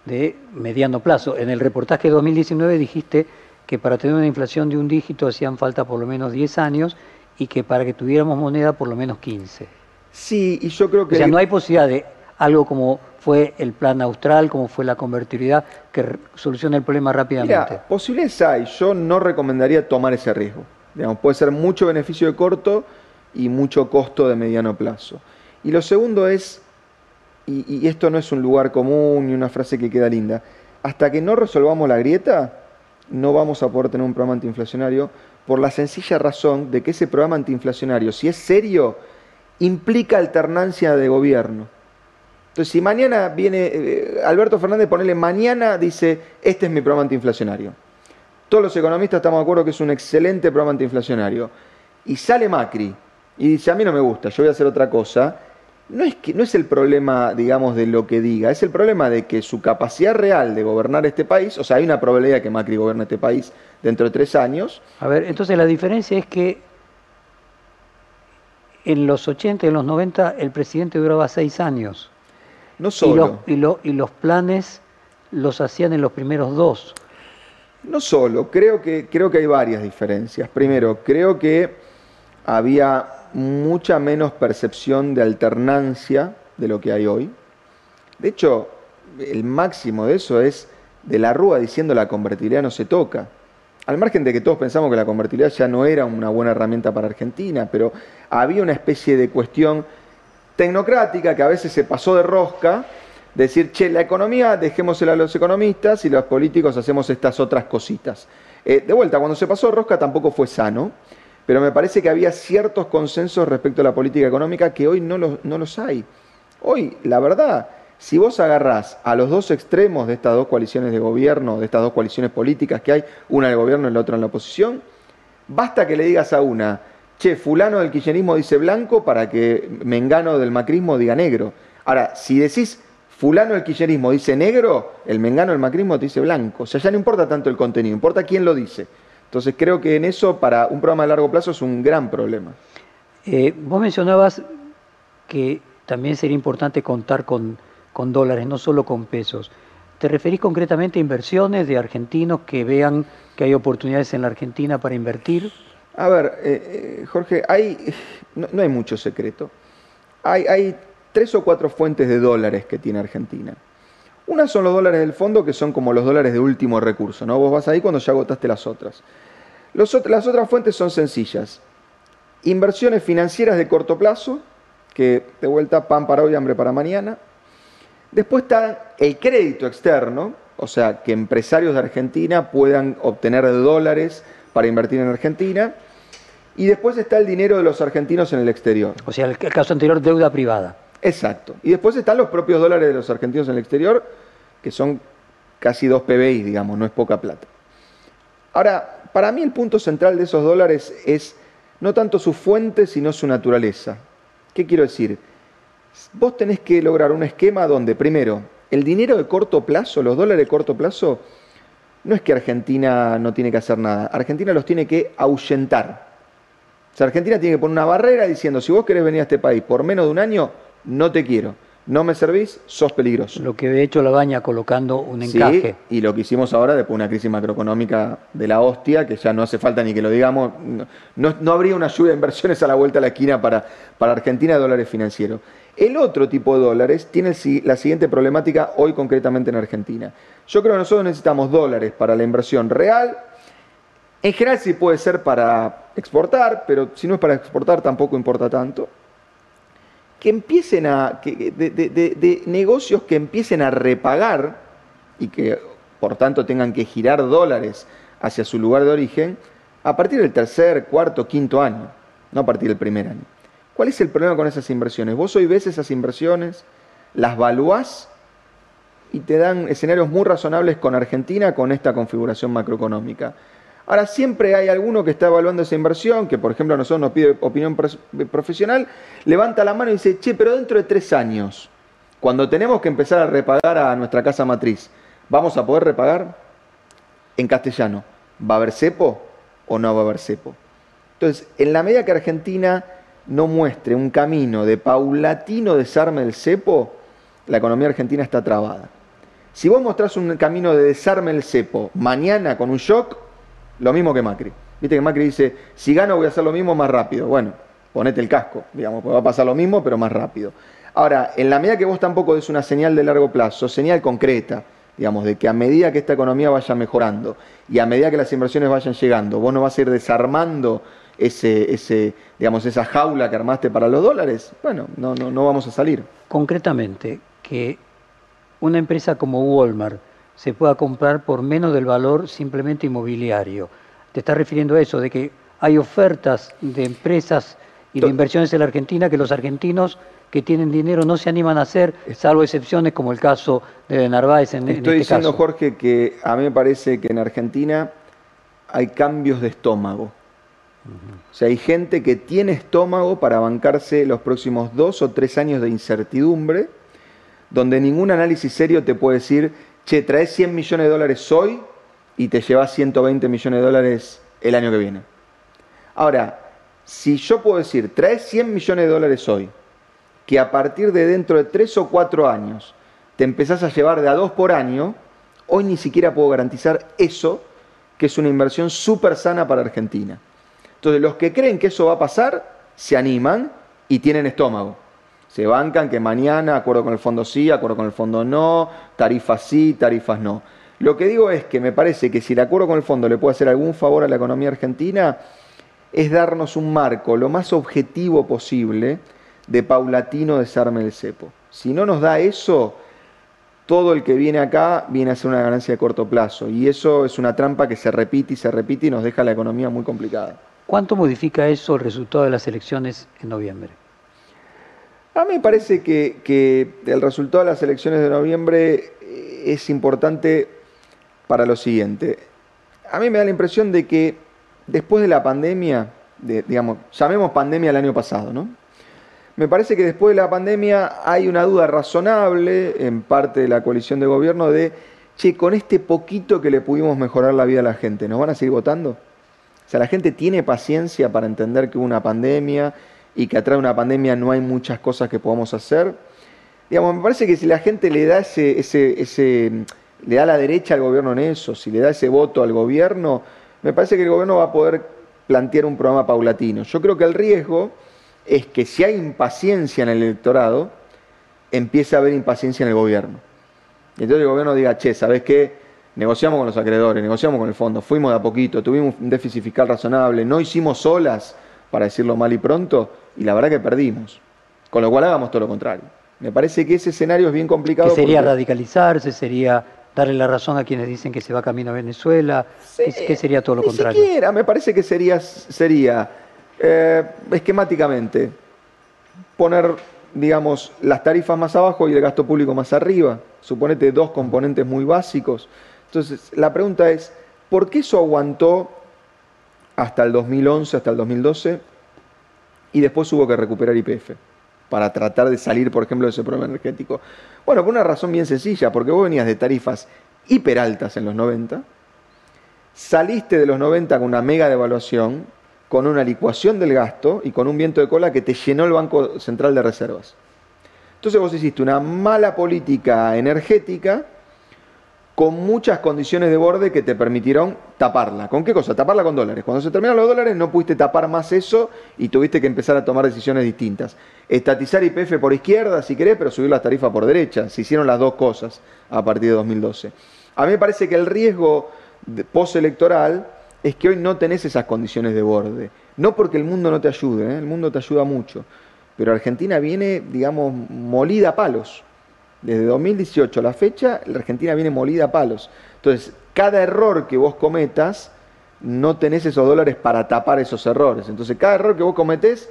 de mediano plazo. En el reportaje de 2019 dijiste que para tener una inflación de un dígito hacían falta por lo menos 10 años y que para que tuviéramos moneda por lo menos 15. Sí, y yo creo que... O sea, no hay posibilidad de algo como fue el plan austral, como fue la convertibilidad, que solucione el problema rápidamente. Mira, posibilidades hay. Yo no recomendaría tomar ese riesgo. Digamos, puede ser mucho beneficio de corto y mucho costo de mediano plazo. Y lo segundo es y, esto no es un lugar común ni una frase que queda linda, hasta que no resolvamos la grieta, no vamos a poder tener un programa antiinflacionario por la sencilla razón de que ese programa antiinflacionario, si es serio, implica alternancia de gobierno. Entonces, si mañana viene eh, Alberto Fernández, ponele mañana, dice, este es mi programa antiinflacionario. Todos los economistas estamos de acuerdo que es un excelente programa antiinflacionario. Y sale Macri y dice, a mí no me gusta, yo voy a hacer otra cosa no es, que, no es el problema, digamos, de lo que diga, es el problema de que su capacidad real de gobernar este país, o sea, hay una probabilidad de que Macri gobierne este país dentro de tres años. A ver, entonces la diferencia es que en los 80 y en los 90 el presidente duraba seis años. No solo. Y los, y, y los planes los hacían en los primeros dos. No solo, creo que, creo que hay varias diferencias. Primero, creo que había mucha menos percepción de alternancia de lo que hay hoy. De hecho, el máximo de eso es de la Rúa diciendo la convertibilidad no se toca. Al margen de que todos pensamos que la convertibilidad ya no era una buena herramienta para Argentina, pero había una especie de cuestión tecnocrática que a veces se pasó de rosca, decir, che, la economía dejémosela a los economistas y los políticos hacemos estas otras cositas. Eh, de vuelta, cuando se pasó de rosca tampoco fue sano pero me parece que había ciertos consensos respecto a la política económica que hoy no los, no los hay. Hoy, la verdad, si vos agarrás a los dos extremos de estas dos coaliciones de gobierno, de estas dos coaliciones políticas que hay, una del gobierno y la otra en la oposición, basta que le digas a una, che, fulano del kirchnerismo dice blanco para que mengano del macrismo diga negro. Ahora, si decís fulano del kirchnerismo dice negro, el mengano del macrismo te dice blanco. O sea, ya no importa tanto el contenido, importa quién lo dice. Entonces creo que en eso para un programa de largo plazo es un gran problema. Eh, vos mencionabas que también sería importante contar con, dólares, no solo con pesos. ¿Te referís concretamente a inversiones de argentinos que vean que hay oportunidades en la Argentina para invertir? A ver, eh, eh, Jorge, hay, no, hay mucho secreto. Hay, hay tres o cuatro fuentes de dólares que tiene Argentina. Una son los dólares del fondo, que son como los dólares de último recurso, ¿no? Vos vas ahí cuando ya agotaste las otras las otras fuentes son sencillas. Inversiones financieras de corto plazo, que de vuelta pan para hoy, hambre para mañana. Después está el crédito externo, o sea, que empresarios de Argentina puedan obtener dólares para invertir en Argentina. Y después está el dinero de los argentinos en el exterior. O sea, el caso anterior, deuda privada. Exacto. Y después están los propios dólares de los argentinos en el exterior, que son casi dos PBI, digamos, no es poca plata. Ahora, para mí el punto central de esos dólares es no tanto su fuente, sino su naturaleza. ¿Qué quiero decir? Vos tenés que lograr un esquema donde, primero, el dinero de corto plazo, los dólares de corto plazo, no es que Argentina no tiene que hacer nada, Argentina los tiene que ahuyentar. O sea, Argentina tiene que poner una barrera diciendo, si vos querés venir a este país por menos de un año, no te quiero no me servís, sos peligroso. Lo que de hecho la baña colocando un encaje. y lo que hicimos ahora después de una crisis macroeconómica de la hostia, que ya no hace falta ni que lo digamos, no, habría una lluvia de inversiones a la vuelta de la esquina para, para Argentina de dólares financieros. El otro tipo de dólares tiene la siguiente problemática hoy concretamente en Argentina. Yo creo que nosotros necesitamos dólares para la inversión real. En general sí puede ser para exportar, pero si no es para exportar tampoco importa tanto que empiecen a, de, negocios que empiecen a repagar y que por tanto tengan que girar dólares hacia su lugar de origen a partir del tercer, cuarto, quinto año, no a partir del primer año. ¿Cuál es el problema con esas inversiones? Vos hoy ves esas inversiones, las valuás y te dan escenarios muy razonables con Argentina con esta configuración macroeconómica. Ahora, siempre hay alguno que está evaluando esa inversión, que por ejemplo a nosotros nos pide opinión profesional, levanta la mano y dice, che, pero dentro de tres años, cuando tenemos que empezar a repagar a nuestra casa matriz, ¿vamos a poder repagar? En castellano, ¿va a haber cepo o no va a haber cepo? Entonces, en la medida que Argentina no muestre un camino de paulatino desarme del cepo, la economía argentina está trabada. Si vos mostrás un camino de desarme del cepo mañana con un shock, lo mismo que Macri. Viste que Macri dice, si gano voy a hacer lo mismo más rápido. Bueno, ponete el casco, digamos, pues va a pasar lo mismo, pero más rápido. Ahora, en la medida que vos tampoco des una señal de largo plazo, señal concreta, digamos, de que a medida que esta economía vaya mejorando y a medida que las inversiones vayan llegando, vos no vas a ir desarmando ese, ese, digamos, esa jaula que armaste para los dólares, bueno, no, no, no vamos a salir. Concretamente, que una empresa como Walmart se pueda comprar por menos del valor simplemente inmobiliario. Te estás refiriendo a eso, de que hay ofertas de empresas y de inversiones en la Argentina que los argentinos que tienen dinero no se animan a hacer, salvo excepciones como el caso de Narváez en, Estoy este diciendo, Jorge, que a mí me parece que en Argentina hay cambios de estómago. O sea, hay gente que tiene estómago para bancarse los próximos dos o tres años de incertidumbre, donde ningún análisis serio te puede decir che, traes 100 millones de dólares hoy y te llevas 120 millones de dólares el año que viene. Ahora, si yo puedo decir, traes 100 millones de dólares hoy, que a partir de dentro de 3 o 4 años te empezás a llevar de a 2 por año, hoy ni siquiera puedo garantizar eso, que es una inversión súper sana para Argentina. Entonces, los que creen que eso va a pasar, se animan y tienen estómago se bancan que mañana, acuerdo con el fondo sí, acuerdo con el fondo no, tarifas sí, tarifas no. Lo que digo es que me parece que si el acuerdo con el fondo le puede hacer algún favor a la economía argentina, es darnos un marco lo más objetivo posible de paulatino desarme del cepo. Si no nos da eso, todo el que viene acá viene a ser una ganancia de corto plazo. Y eso es una trampa que se repite y se repite y nos deja la economía muy complicada. ¿Cuánto modifica eso el resultado de las elecciones en noviembre? A mí me parece que, el resultado de las elecciones de noviembre eh, es importante para lo siguiente. A mí me da la impresión de que después de la pandemia, digamos, llamemos pandemia el año pasado, ¿no? Me parece que después de la pandemia hay una duda razonable en parte de la coalición de gobierno de, che, con este poquito que le pudimos mejorar la vida a la gente, ¿nos van a seguir votando? O sea, la gente tiene paciencia para entender que hubo una pandemia, y que atrás de una pandemia no hay muchas cosas que podamos hacer. Digamos, me parece que si la gente le da ese, ese, ese, le da la derecha al gobierno en eso, si le da ese voto al gobierno, me parece que el gobierno va a poder plantear un programa paulatino. Yo creo que el riesgo es que si hay impaciencia en el electorado, empiece a haber impaciencia en el gobierno. Y entonces el gobierno diga, che, ¿sabes qué? Negociamos con los acreedores, negociamos con el fondo, fuimos de a poquito, tuvimos un déficit fiscal razonable, no hicimos solas para decirlo mal y pronto, y la verdad que perdimos. Con lo cual hagamos todo lo contrario. Me parece que ese escenario es bien complicado. Que sería radicalizarse, sería darle la razón a quienes dicen que se va camino a Venezuela. ¿Qué sería todo lo ni contrario? Siquiera, me parece que sería, sería eh, esquemáticamente poner, digamos, las tarifas más abajo y el gasto público más arriba. Suponete dos componentes muy básicos. Entonces, la pregunta es, ¿por qué eso aguantó hasta el 2011, hasta el 2012, y después hubo que recuperar IPF para tratar de salir, por ejemplo, de ese problema energético. Bueno, por una razón bien sencilla, porque vos venías de tarifas hiper altas en los 90, saliste de los 90 con una mega devaluación, con una licuación del gasto y con un viento de cola que te llenó el Banco Central de Reservas. Entonces vos hiciste una mala política energética con muchas condiciones de borde que te permitieron taparla. ¿Con qué cosa? Taparla con dólares. Cuando se terminaron los dólares no pudiste tapar más eso y tuviste que empezar a tomar decisiones distintas. Estatizar IPF por izquierda, si querés, pero subir las tarifas por derecha. Se hicieron las dos cosas a partir de 2012. A mí me parece que el riesgo postelectoral es que hoy no tenés esas condiciones de borde. No porque el mundo no te ayude, ¿eh? el mundo te ayuda mucho, pero Argentina viene, digamos, molida a palos. Desde 2018 a la fecha, la Argentina viene molida a palos. Entonces, cada error que vos cometas, no tenés esos dólares para tapar esos errores. Entonces, cada error que vos cometés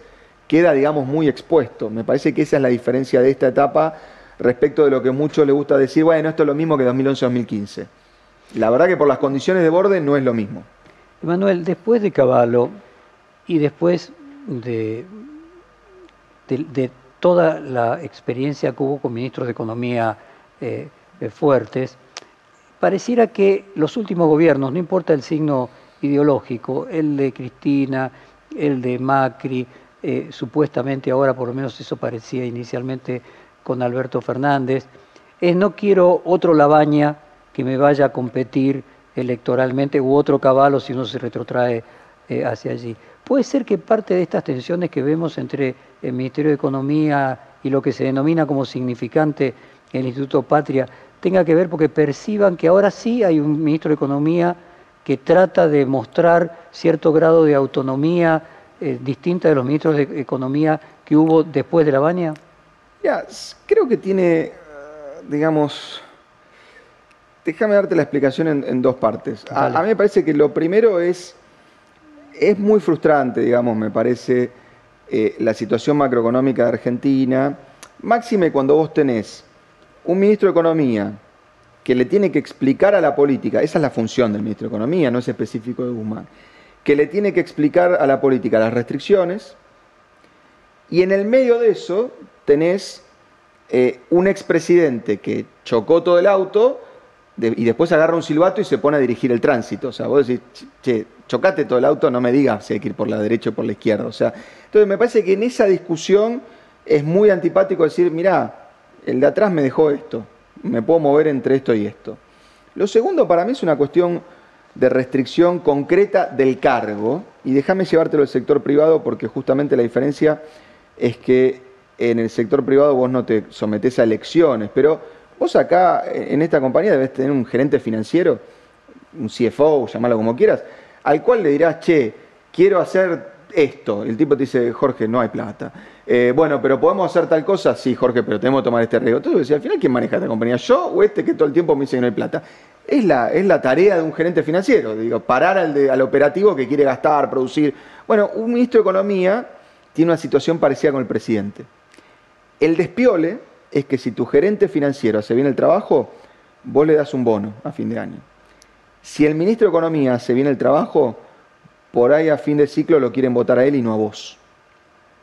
queda, digamos, muy expuesto. Me parece que esa es la diferencia de esta etapa respecto de lo que muchos les gusta decir, bueno, esto es lo mismo que 2011-2015. La verdad que por las condiciones de borde no es lo mismo. Emanuel, después de Caballo y después de, de, toda la experiencia que hubo con ministros de Economía eh, eh, fuertes, pareciera que los últimos gobiernos, no importa el signo ideológico, el de Cristina, el de Macri, eh, supuestamente ahora por lo menos eso parecía inicialmente con Alberto Fernández, es no quiero otro Labaña que me vaya a competir electoralmente u otro caballo si uno se retrotrae hacia allí. Puede ser que parte de estas tensiones que vemos entre el Ministerio de Economía y lo que se denomina como significante el Instituto Patria tenga que ver porque perciban que ahora sí hay un ministro de Economía que trata de mostrar cierto grado de autonomía eh, distinta de los ministros de Economía que hubo después de la baña? Ya, creo que tiene, eh, digamos, déjame darte la explicación en, dos partes. A, mí me parece que lo primero es, es muy frustrante, digamos, me parece, eh, la situación macroeconómica de Argentina, máxime cuando vos tenés un ministro de Economía que le tiene que explicar a la política, esa es la función del ministro de Economía, no es específico de Guzmán, que le tiene que explicar a la política las restricciones, y en el medio de eso tenés eh, un expresidente que chocó todo el auto y después agarra un silbato y se pone a dirigir el tránsito. O sea, vos decís, che, chocate todo el auto, no me digas si hay que ir por la derecha o por la izquierda. O sea, entonces me parece que en esa discusión es muy antipático decir, mirá, el de atrás me dejó esto, me puedo mover entre esto y esto. Lo segundo para mí es una cuestión de restricción concreta del cargo, y déjame llevártelo al sector privado porque justamente la diferencia es que en el sector privado vos no te sometés a elecciones, pero vos acá en esta compañía debes tener un gerente financiero, un CFO, llamarlo como quieras, al cual le dirás, che, quiero hacer esto. El tipo te dice, Jorge, no hay plata. Eh, bueno, pero ¿podemos hacer tal cosa? Sí, Jorge, pero tenemos que tomar este riesgo. Entonces, al final, ¿quién maneja esta compañía? ¿Yo o este que todo el tiempo me dice que no hay plata? Es la, es la tarea de un gerente financiero, digo, parar al, al operativo que quiere gastar, producir. Bueno, un ministro de Economía tiene una situación parecida con el presidente. El despiole es que si tu gerente financiero hace bien el trabajo, vos le das un bono a fin de año. Si el ministro de Economía hace bien el trabajo, por ahí a fin de ciclo lo quieren votar a él y no a vos.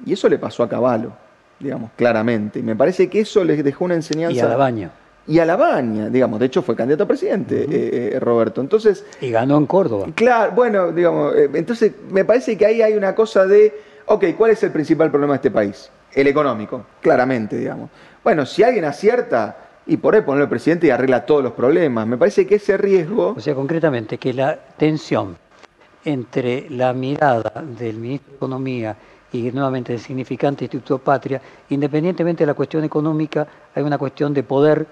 Y eso le pasó a Caballo, digamos, claramente. Y me parece que eso les dejó una enseñanza. Y a la baña. Y a la baña, digamos, de hecho fue candidato a presidente, eh, eh, Roberto. Entonces. Y ganó en Córdoba. Claro, bueno, digamos, eh, entonces me parece que ahí hay una cosa de, ok, ¿cuál es el principal problema de este país? El económico, claramente, digamos. Bueno, si alguien acierta, y por ahí ponerlo presidente y arregla todos los problemas. Me parece que ese riesgo. O sea, concretamente, que la tensión entre la mirada del ministro de Economía y nuevamente el significante Instituto Patria, independientemente de la cuestión económica, hay una cuestión de poder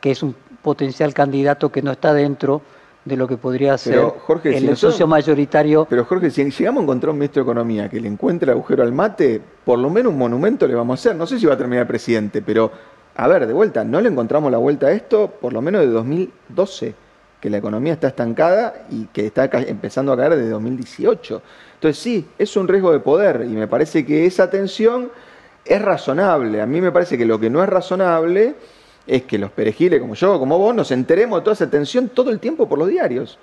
que es un potencial candidato que no está dentro de lo que podría ser el socio mayoritario. Pero Jorge, si llegamos a encontrar un ministro de Economía que le encuentre el agujero al mate, por lo menos un monumento le vamos a hacer. No sé si va a terminar presidente, pero a ver, de vuelta, no le encontramos la vuelta a esto por lo menos de 2012, que la economía está estancada y que está empezando a caer desde 2018. Entonces sí, es un riesgo de poder y me parece que esa tensión es razonable. A mí me parece que lo que no es razonable es que los perejiles como yo, como vos, nos enteremos de toda esa tensión todo el tiempo por los diarios.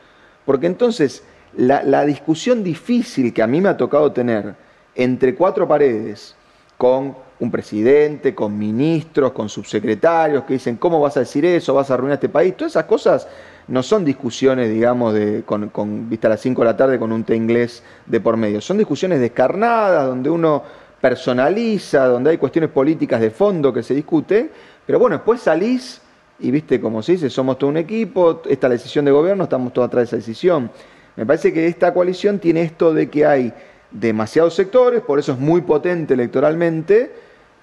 Porque entonces la, discusión difícil que a mí me ha tocado tener entre cuatro paredes, con un presidente, con ministros, con subsecretarios que dicen, ¿cómo vas a decir eso? ¿Vas a arruinar este país? Todas esas cosas no son discusiones, digamos, de, con, vista a las 5 de la tarde con un té inglés de por medio. Son discusiones descarnadas, donde uno personaliza, donde hay cuestiones políticas de fondo que se discuten, pero bueno, después salís y viste, como se dice, somos todo un equipo, esta la decisión de gobierno, estamos todos atrás de esa decisión. Me parece que esta coalición tiene esto de que hay demasiados sectores, por eso es muy potente electoralmente,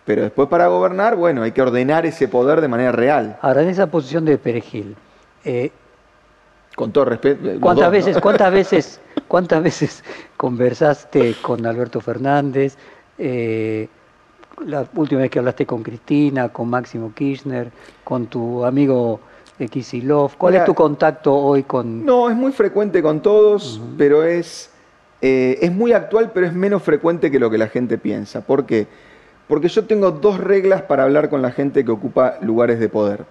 pero después para gobernar, bueno, hay que ordenar ese poder de manera real. Ahora, en esa posición de Perejil, eh, con todo respeto. ¿Cuántas veces, cuántas veces, cuántas veces conversaste con Alberto Fernández? Eh, la última vez que hablaste con Cristina, con Máximo Kirchner, con tu amigo Kisilov? ¿Cuál es tu contacto hoy con...? No, es muy frecuente con todos, pero es, eh, es muy actual, pero es menos frecuente que lo que la gente piensa. ¿Por qué? Porque yo tengo dos reglas para hablar con la gente que ocupa lugares de poder.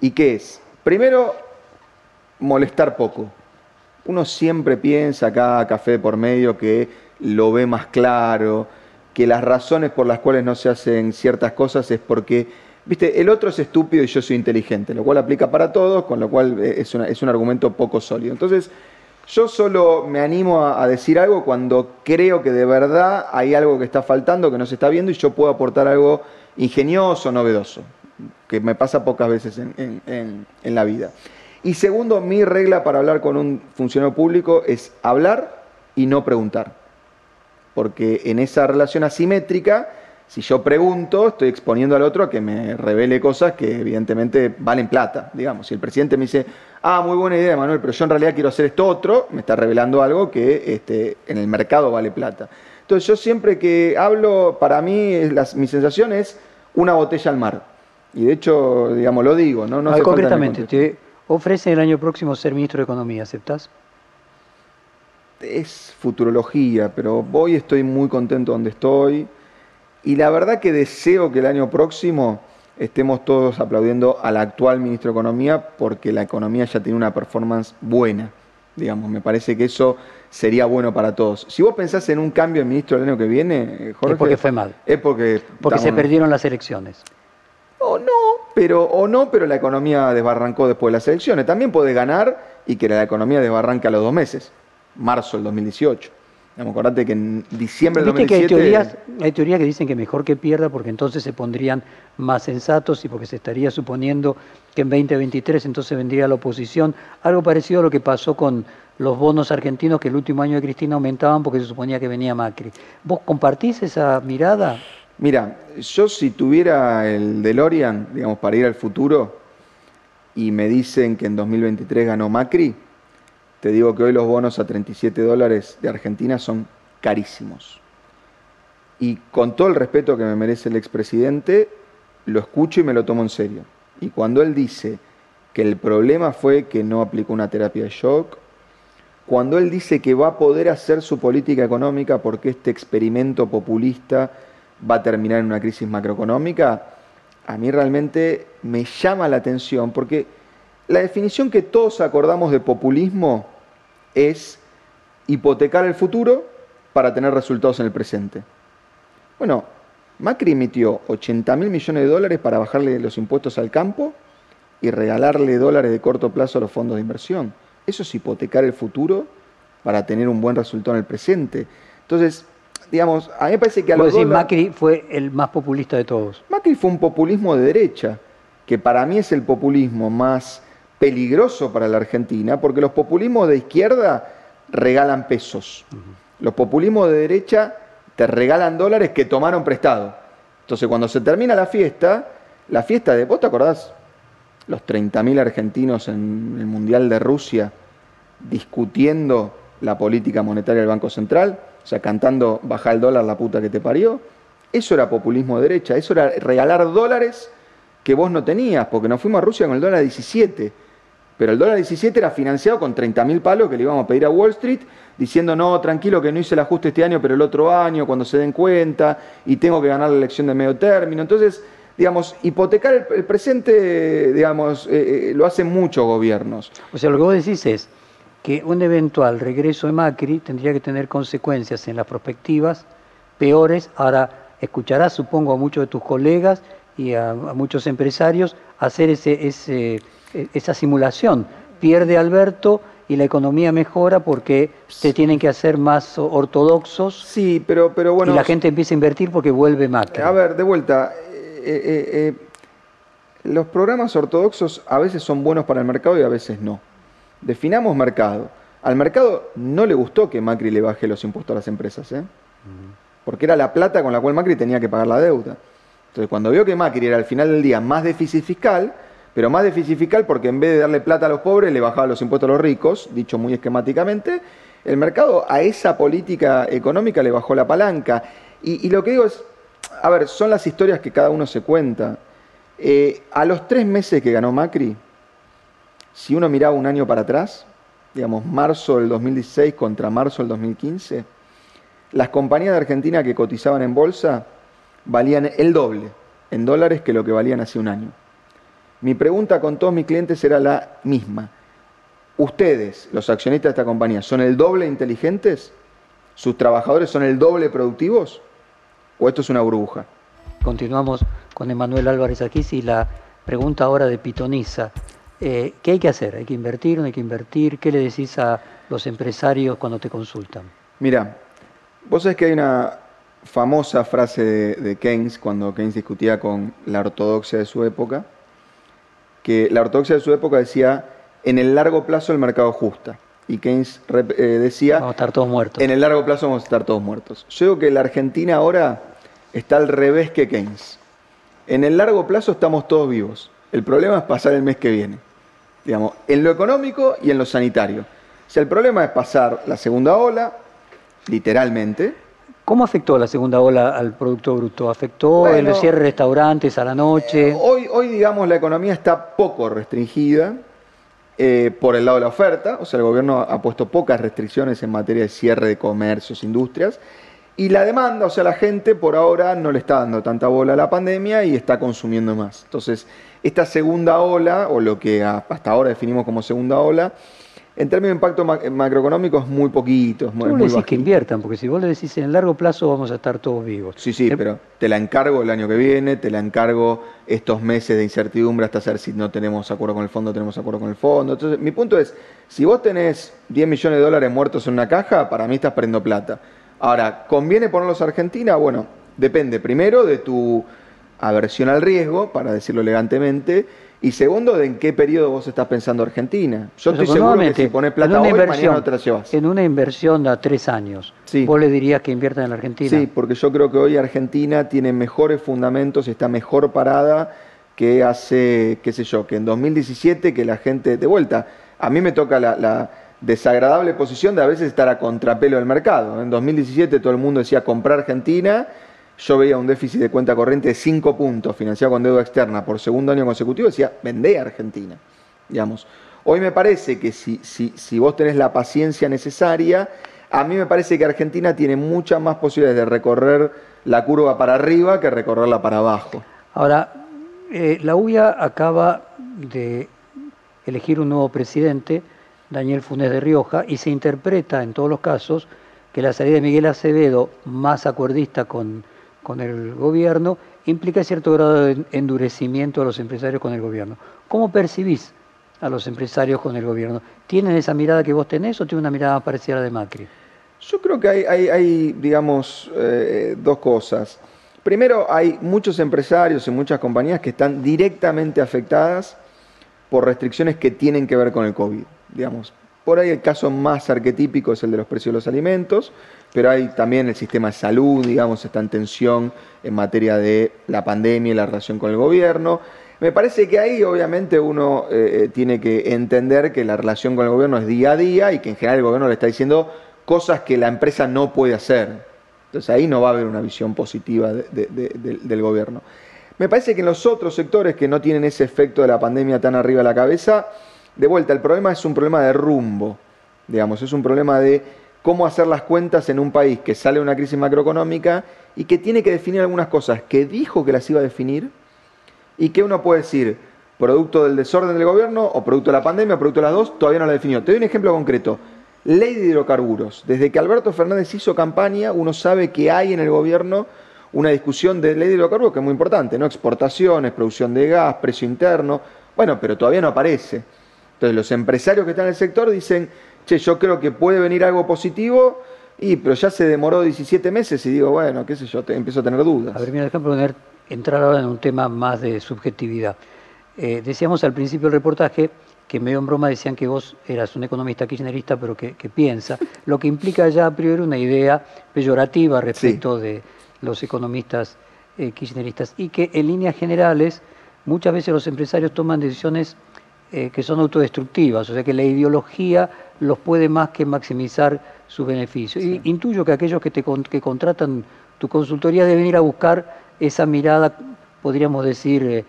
¿Y qué es? Primero, molestar poco. Uno siempre piensa acá, café por medio, que lo ve más claro, que las razones por las cuales no se hacen ciertas cosas es porque Viste, el otro es estúpido y yo soy inteligente, lo cual aplica para todos, con lo cual eh, es, es un argumento poco sólido. Entonces, yo solo me animo a, decir algo cuando creo que de verdad hay algo que está faltando, que no se está viendo y yo puedo aportar algo ingenioso, novedoso, que me pasa pocas veces en, en la vida. Y segundo, mi regla para hablar con un funcionario público es hablar y no preguntar. Porque en esa relación asimétrica si yo pregunto, estoy exponiendo al otro a que me revele cosas que evidentemente valen plata, digamos. Si el presidente me dice, ah, muy buena idea, Manuel, pero yo en realidad quiero hacer esto otro, me está revelando algo que este, en el mercado vale plata. Entonces yo siempre que hablo, para mí mi sensación es una botella al mar. Y de hecho, digamos, lo digo, ¿no? no concretamente, te ofrecen el año próximo ser ministro de Economía, ¿aceptás? Es futurología, pero hoy estoy muy contento donde estoy. Y la verdad que deseo que el año próximo estemos todos aplaudiendo al actual ministro de Economía porque la economía ya tiene una performance buena. Digamos, me parece que eso sería bueno para todos. Si vos pensás en un cambio de ministro el año que viene, Jorge. Es porque fue mal. Es porque. Porque se perdieron las elecciones. O no, pero, o no, pero la economía desbarrancó después de las elecciones. También puede ganar y que la economía desbarranque a los dos meses, marzo del 2018. Acordate que en diciembre del 2017... Que hay, teorías, hay teorías que dicen que mejor que pierda porque entonces se pondrían más sensatos y porque se estaría suponiendo que en 2023 entonces vendría la oposición. Algo parecido a lo que pasó con los bonos argentinos que el último año de Cristina aumentaban porque se suponía que venía Macri. ¿Vos compartís esa mirada? Mira, yo si tuviera el DeLorean, digamos, para ir al futuro y me dicen que en 2023 ganó Macri, te digo que hoy los bonos a 37 dólares de Argentina son carísimos. Y con todo el respeto que me merece el expresidente, lo escucho y me lo tomo en serio. Y cuando él dice que el problema fue que no aplicó una terapia de shock, cuando él dice que va a poder hacer su política económica porque este experimento populista va a terminar en una crisis macroeconómica, a mí realmente me llama la atención porque la definición que todos acordamos de populismo es hipotecar el futuro para tener resultados en el presente. Bueno, Macri emitió 80 mil millones de dólares para bajarle los impuestos al campo y regalarle dólares de corto plazo a los fondos de inversión. Eso es hipotecar el futuro para tener un buen resultado en el presente. Entonces, digamos, a mí me parece que a los Macri fue el más populista de todos. Macri fue un populismo de derecha, que para mí es el populismo más peligroso para la Argentina, porque los populismos de izquierda regalan pesos. Los populismos de derecha te regalan dólares que tomaron prestado. Entonces, cuando se termina la fiesta, la fiesta de, ¿vos te acordás? Los 30.000 argentinos en el Mundial de Rusia discutiendo la política monetaria del Banco Central, o sea, cantando baja el dólar la puta que te parió. Eso era populismo de derecha, eso era regalar dólares que vos no tenías, porque nos fuimos a Rusia con el dólar 17 pero el dólar 17 era financiado con 30.000 palos que le íbamos a pedir a Wall Street, diciendo, no, tranquilo que no hice el ajuste este año, pero el otro año, cuando se den cuenta, y tengo que ganar la elección de medio término. Entonces, digamos, hipotecar el, presente, digamos, eh, eh, lo hacen muchos gobiernos. O sea, lo que vos decís es que un eventual regreso de Macri tendría que tener consecuencias en las perspectivas peores. Ahora, escucharás, supongo, a muchos de tus colegas y a, muchos empresarios hacer ese, esa simulación. Pierde Alberto y la economía mejora porque se tienen que hacer más ortodoxos. Sí, pero, pero bueno. Y la gente empieza a invertir porque vuelve Macri. A ver, de vuelta. Eh, eh, eh, los programas ortodoxos a veces son buenos para el mercado y a veces no. Definamos mercado. Al mercado no le gustó que Macri le baje los impuestos a las empresas, porque era la plata con la cual Macri tenía que pagar la deuda. Entonces, cuando vio que Macri era al final del día más déficit fiscal, pero más déficit fiscal porque en vez de darle plata a los pobres le bajaba los impuestos a los ricos, dicho muy esquemáticamente, el mercado a esa política económica le bajó la palanca. Y, lo que digo es, a ver, son las historias que cada uno se cuenta. Eh, a los tres meses que ganó Macri, si uno miraba un año para atrás, digamos, marzo del 2016 contra marzo del 2015, las compañías de Argentina que cotizaban en bolsa valían el doble en dólares que lo que valían hace un año. Mi pregunta con todos mis clientes era la misma. ¿Ustedes, los accionistas de esta compañía, son el doble inteligentes? ¿Sus trabajadores son el doble productivos? ¿O esto es una burbuja? Continuamos con Emanuel Álvarez aquí y la pregunta ahora de Pitoniza. Eh, ¿Qué hay que hacer? ¿Hay que invertir? ¿No hay que invertir? ¿Qué le decís a los empresarios cuando te consultan? Mira, vos sabés que hay una famosa frase de, Keynes cuando Keynes discutía con la ortodoxia de su época, que la ortodoxia de su época decía, en el largo plazo el mercado ajusta. Y Keynes eh, decía, vamos a estar todos muertos. En el largo plazo vamos a estar todos muertos. Yo digo que la Argentina ahora está al revés que Keynes. En el largo plazo estamos todos vivos. El problema es pasar el mes que viene digamos, en lo económico y en lo sanitario. Si el problema es pasar la segunda ola, literalmente. ¿Cómo afectó la segunda ola al Producto Bruto? ¿Afectó el cierre de restaurantes a la noche? Eh, hoy, hoy, digamos, la economía está poco restringida eh, por el lado de la oferta, o sea, el gobierno ha puesto pocas restricciones en materia de cierre de comercios, industrias, y la demanda, o sea, la gente por ahora no le está dando tanta bola a la pandemia y está consumiendo más. Entonces, esta segunda ola, o lo que hasta ahora definimos como segunda ola, en términos de impacto macroeconómico es muy poquito. Es muy, decís que inviertan, porque si vos le decís en el largo plazo vamos a estar todos vivos. Sí, sí, pero te la encargo el año que viene, te la encargo estos meses de incertidumbre hasta saber si no tenemos acuerdo con el fondo, tenemos acuerdo con el fondo. Entonces, mi punto es, si vos tenés 10 millones de dólares muertos en una caja, para mí estás perdiendo plata. Ahora, ¿conviene ponerlos a Argentina? Bueno, depende primero de tu aversión al riesgo, para decirlo elegantemente, y segundo, de en qué periodo vos estás pensando Argentina. Yo estoy seguro que si pones plata hoy, mañana no te la llevas. En una inversión de tres años, ¿vos le dirías que inviertan en la Argentina? Sí, porque yo creo que hoy Argentina tiene mejores fundamentos, está mejor parada que hace, qué sé yo, que en 2017, que la gente, de vuelta, a mí me toca la, desagradable posición de a veces estar a contrapelo del mercado. En 2017 todo el mundo decía comprar Argentina yo veía un déficit de cuenta corriente de 5 puntos financiado con deuda externa por segundo año consecutivo, decía, vendé a Argentina. Digamos. Hoy me parece que si, si, si vos tenés la paciencia necesaria, a mí me parece que Argentina tiene muchas más posibilidades de recorrer la curva para arriba que recorrerla para abajo. Ahora, eh, la UIA acaba de elegir un nuevo presidente, Daniel Funes de Rioja, y se interpreta en todos los casos que la salida de Miguel Acevedo, más acuerdista con con el gobierno implica cierto grado de endurecimiento a los empresarios con el gobierno. ¿Cómo percibís a los empresarios con el gobierno? ¿Tienen esa mirada que vos tenés o tienen una mirada parecida a la de Macri? Yo creo que hay, digamos, eh, dos cosas. Primero, hay muchos empresarios y muchas compañías que están directamente afectadas por restricciones que tienen que ver con el COVID. Digamos, por ahí el caso más arquetípico es el de los precios de los alimentos, pero hay también el sistema de salud, digamos, está en tensión en materia de la pandemia y la relación con el gobierno. Me parece que ahí obviamente uno eh, eh, tiene que entender que la relación con el gobierno es día a día y que en general el gobierno le está diciendo cosas que la empresa no puede hacer. Entonces ahí no va a haber una visión positiva del gobierno. Me parece que en los otros sectores que no tienen ese efecto de la pandemia tan arriba de la cabeza, de vuelta, el problema es un problema de rumbo, digamos, es un problema de cómo hacer las cuentas en un país que sale de una crisis macroeconómica y que tiene que definir algunas cosas que dijo que las iba a definir y que uno puede decir, producto del desorden del gobierno o producto de la pandemia o producto de las dos, todavía no la definió. Te doy un ejemplo concreto. Ley de hidrocarburos. Desde que Alberto Fernández hizo campaña, uno sabe que hay en el gobierno una discusión de ley de hidrocarburos que es muy importante, ¿no? Exportaciones, producción de gas, precio interno. Bueno, pero todavía no aparece. Entonces los empresarios que están en el sector dicen, che, yo creo que puede venir algo positivo, y pero ya se demoró 17 meses y digo, bueno, qué sé yo, te, empiezo a tener dudas. A ver, mira, déjame poner, entrar ahora en un tema más de subjetividad. Eh, decíamos al principio del reportaje que medio en broma decían que vos eras un economista kirchnerista, pero que, piensa, lo que implica ya a priori una idea peyorativa respecto de los economistas eh, kirchneristas, y que en líneas generales muchas veces los empresarios toman decisiones eh, que son autodestructivas, o sea que la ideología los puede más que maximizar su beneficio. Y intuyo que aquellos que, te, que contratan tu consultoría debe ir a buscar esa mirada, podríamos decir, eh,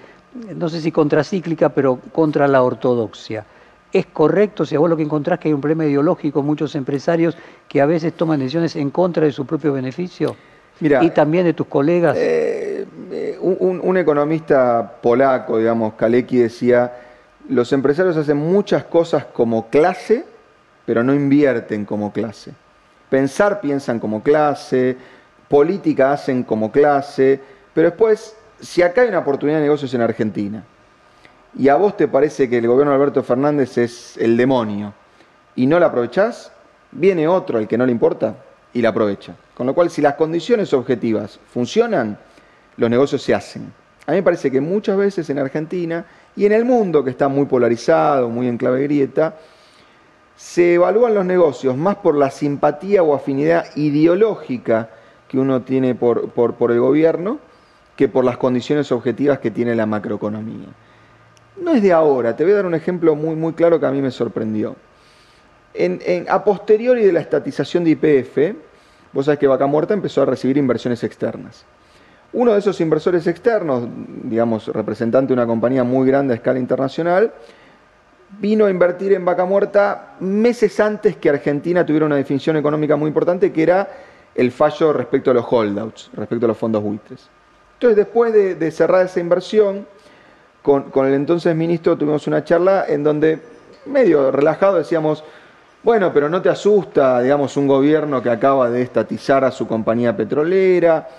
no sé si contracíclica, pero contra la ortodoxia. ¿Es correcto si a vos lo que encontrás que hay un problema ideológico, muchos empresarios que a veces toman decisiones en contra de su propio beneficio? y también de tus colegas. Eh, eh, un, economista polaco, digamos, Kalecki, decía, los empresarios hacen muchas cosas como clase, pero no invierten como clase. Pensar piensan como clase, política hacen como clase, pero después, si acá hay una oportunidad de negocios en Argentina, y a vos te parece que el gobierno de Alberto Fernández es el demonio, y no la aprovechás, viene otro al que no le importa y la aprovecha. Con lo cual, si las condiciones objetivas funcionan, los negocios se hacen. A mí me parece que muchas veces en Argentina y en el mundo, que está muy polarizado, muy en clave grieta, se evalúan los negocios más por la simpatía o afinidad ideológica que uno tiene por, por, el gobierno que por las condiciones objetivas que tiene la macroeconomía. No es de ahora, te voy a dar un ejemplo muy, muy claro que a mí me sorprendió. En, a posteriori de la estatización de IPF, vos sabés que Vaca Muerta empezó a recibir inversiones externas. Uno de esos inversores externos, digamos, representante de una compañía muy grande a escala internacional, vino a invertir en Vaca Muerta meses antes que Argentina tuviera una definición económica muy importante, que era el fallo respecto a los holdouts, respecto a los fondos buitres. Entonces, después de, cerrar esa inversión, con, con, el entonces ministro tuvimos una charla en donde, medio relajado, decíamos, bueno, pero no te asusta, digamos, un gobierno que acaba de estatizar a su compañía petrolera,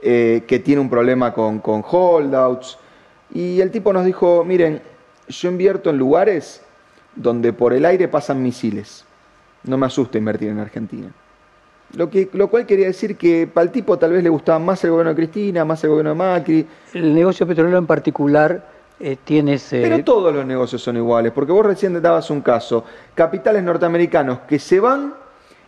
eh, que tiene un problema con, con holdouts. Y el tipo nos dijo, miren, yo invierto en lugares donde por el aire pasan misiles. No me asusta invertir en Argentina. Lo, que, lo cual quería decir que para el tipo tal vez le gustaba más el gobierno de Cristina, más el gobierno de Macri. El negocio petrolero en particular eh, Pero todos los negocios son iguales, porque vos recién dabas un caso, capitales norteamericanos que se van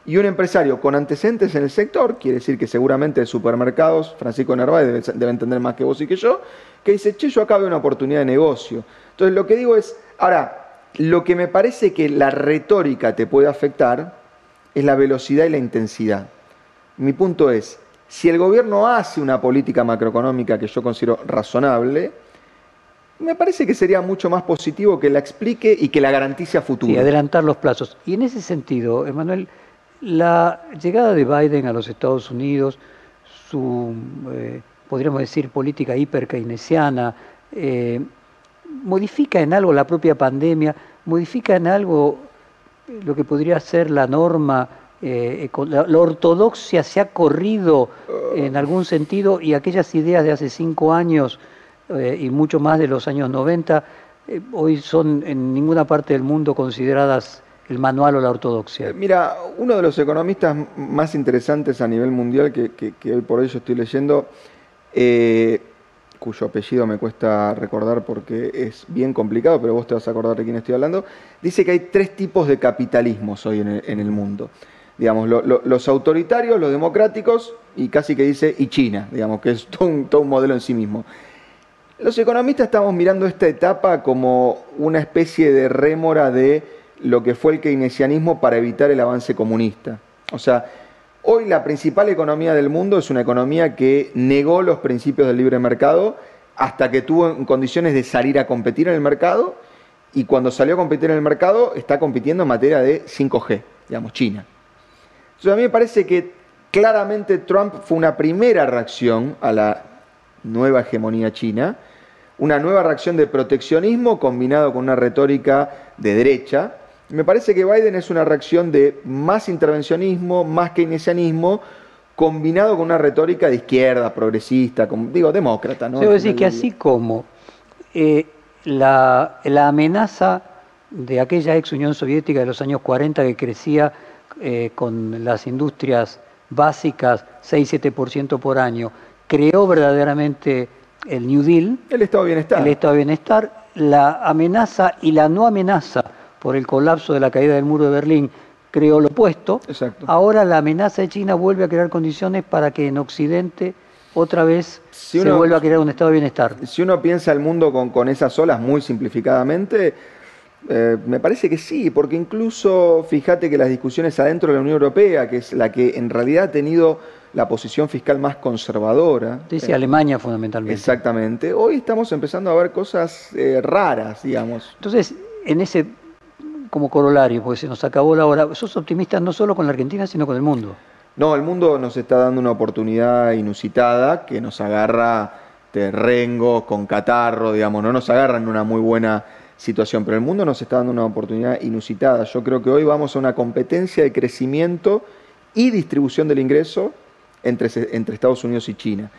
y un empresario con antecedentes en el sector, quiere decir que seguramente de supermercados, Francisco Narváez debe, entender más que vos y que yo, que dice, che, yo acá veo una oportunidad de negocio. Entonces lo que digo es, ahora, lo que me parece que la retórica te puede afectar es la velocidad y la intensidad. Mi punto es, si el gobierno hace una política macroeconómica que yo considero razonable, me parece que sería mucho más positivo que la explique y que la garantice a futuro. Y adelantar los plazos. Y en ese sentido, Emanuel, la llegada de Biden a los Estados Unidos, su, eh, podríamos decir, política hiper keynesiana, eh, modifica en algo la propia pandemia, modifica en algo lo que podría ser la norma, eh, la, ortodoxia se ha corrido en algún sentido y aquellas ideas de hace cinco años eh, y mucho más de los años 90, eh, hoy son en ninguna parte del mundo consideradas el manual o la ortodoxia. Mira, uno de los economistas más interesantes a nivel mundial que, hoy por hoy yo estoy leyendo, cuyo apellido me cuesta recordar porque es bien complicado, pero vos te vas a acordar de quién estoy hablando, dice que hay tres tipos de capitalismos hoy en el, mundo. Digamos, los autoritarios, los democráticos y casi que dice y China, digamos, que es todo un modelo en sí mismo. Los economistas estamos mirando esta etapa como una especie de rémora de lo que fue el keynesianismo para evitar el avance comunista. O sea, hoy la principal economía del mundo es una economía que negó los principios del libre mercado hasta que tuvo en condiciones de salir a competir en el mercado y cuando salió a competir en el mercado está compitiendo en materia de 5G, digamos, China. Entonces a mí me parece que claramente Trump fue una primera reacción a la nueva hegemonía china, una nueva reacción de proteccionismo combinado con una retórica de derecha. Me parece que Biden es una reacción de más intervencionismo, más keynesianismo, combinado con una retórica de izquierda, progresista, digo, demócrata. ¿no? Debo decir que así como eh, la, amenaza de aquella ex Unión Soviética de los años 40 que crecía eh, con las industrias básicas 6-7% por año, creó verdaderamente el New Deal. El estado de bienestar. El estado de bienestar, la amenaza y la no amenaza por el colapso de la caída del muro de Berlín creó lo opuesto. Exacto. Ahora la amenaza de China vuelve a crear condiciones para que en Occidente otra vez se vuelva a crear un estado de bienestar. Si uno piensa el mundo con, con esas olas muy simplificadamente, eh, me parece que sí, porque incluso fíjate que las discusiones adentro de la Unión Europea, que es la que en realidad ha tenido la posición fiscal más conservadora. Dice eh, Alemania fundamentalmente. Exactamente. Hoy estamos empezando a ver cosas eh, raras, digamos. Entonces, en ese, como corolario, porque se nos acabó la hora, sos optimista no solo con la Argentina, sino con el mundo. No, el mundo nos está dando una oportunidad inusitada que nos agarra terrengo, con catarro, digamos, no nos agarra en una muy buena situación, pero el mundo nos está dando una oportunidad inusitada. Yo creo que hoy vamos a una competencia de crecimiento y distribución del ingreso entre, entre Estados Unidos y China.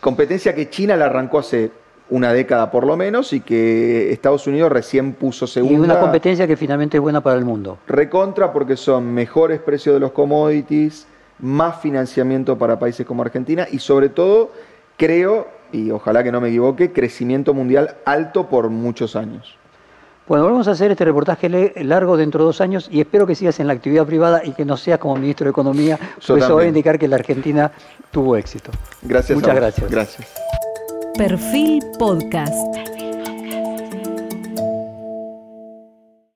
Competencia que China la arrancó hace una década por lo menos y que Estados Unidos recién puso segunda. Y una competencia que finalmente es buena para el mundo. Recontra porque son mejores precios de los commodities, más financiamiento para países como Argentina y sobre todo, creo, y ojalá que no me equivoque, crecimiento mundial alto por muchos años. Bueno, vamos a hacer este reportaje largo dentro de dos años y espero que sigas en la actividad privada y que no seas como ministro de Economía, porque eso va a indicar que la Argentina tuvo éxito. Gracias. Muchas gracias. Gracias. Perfil Podcast.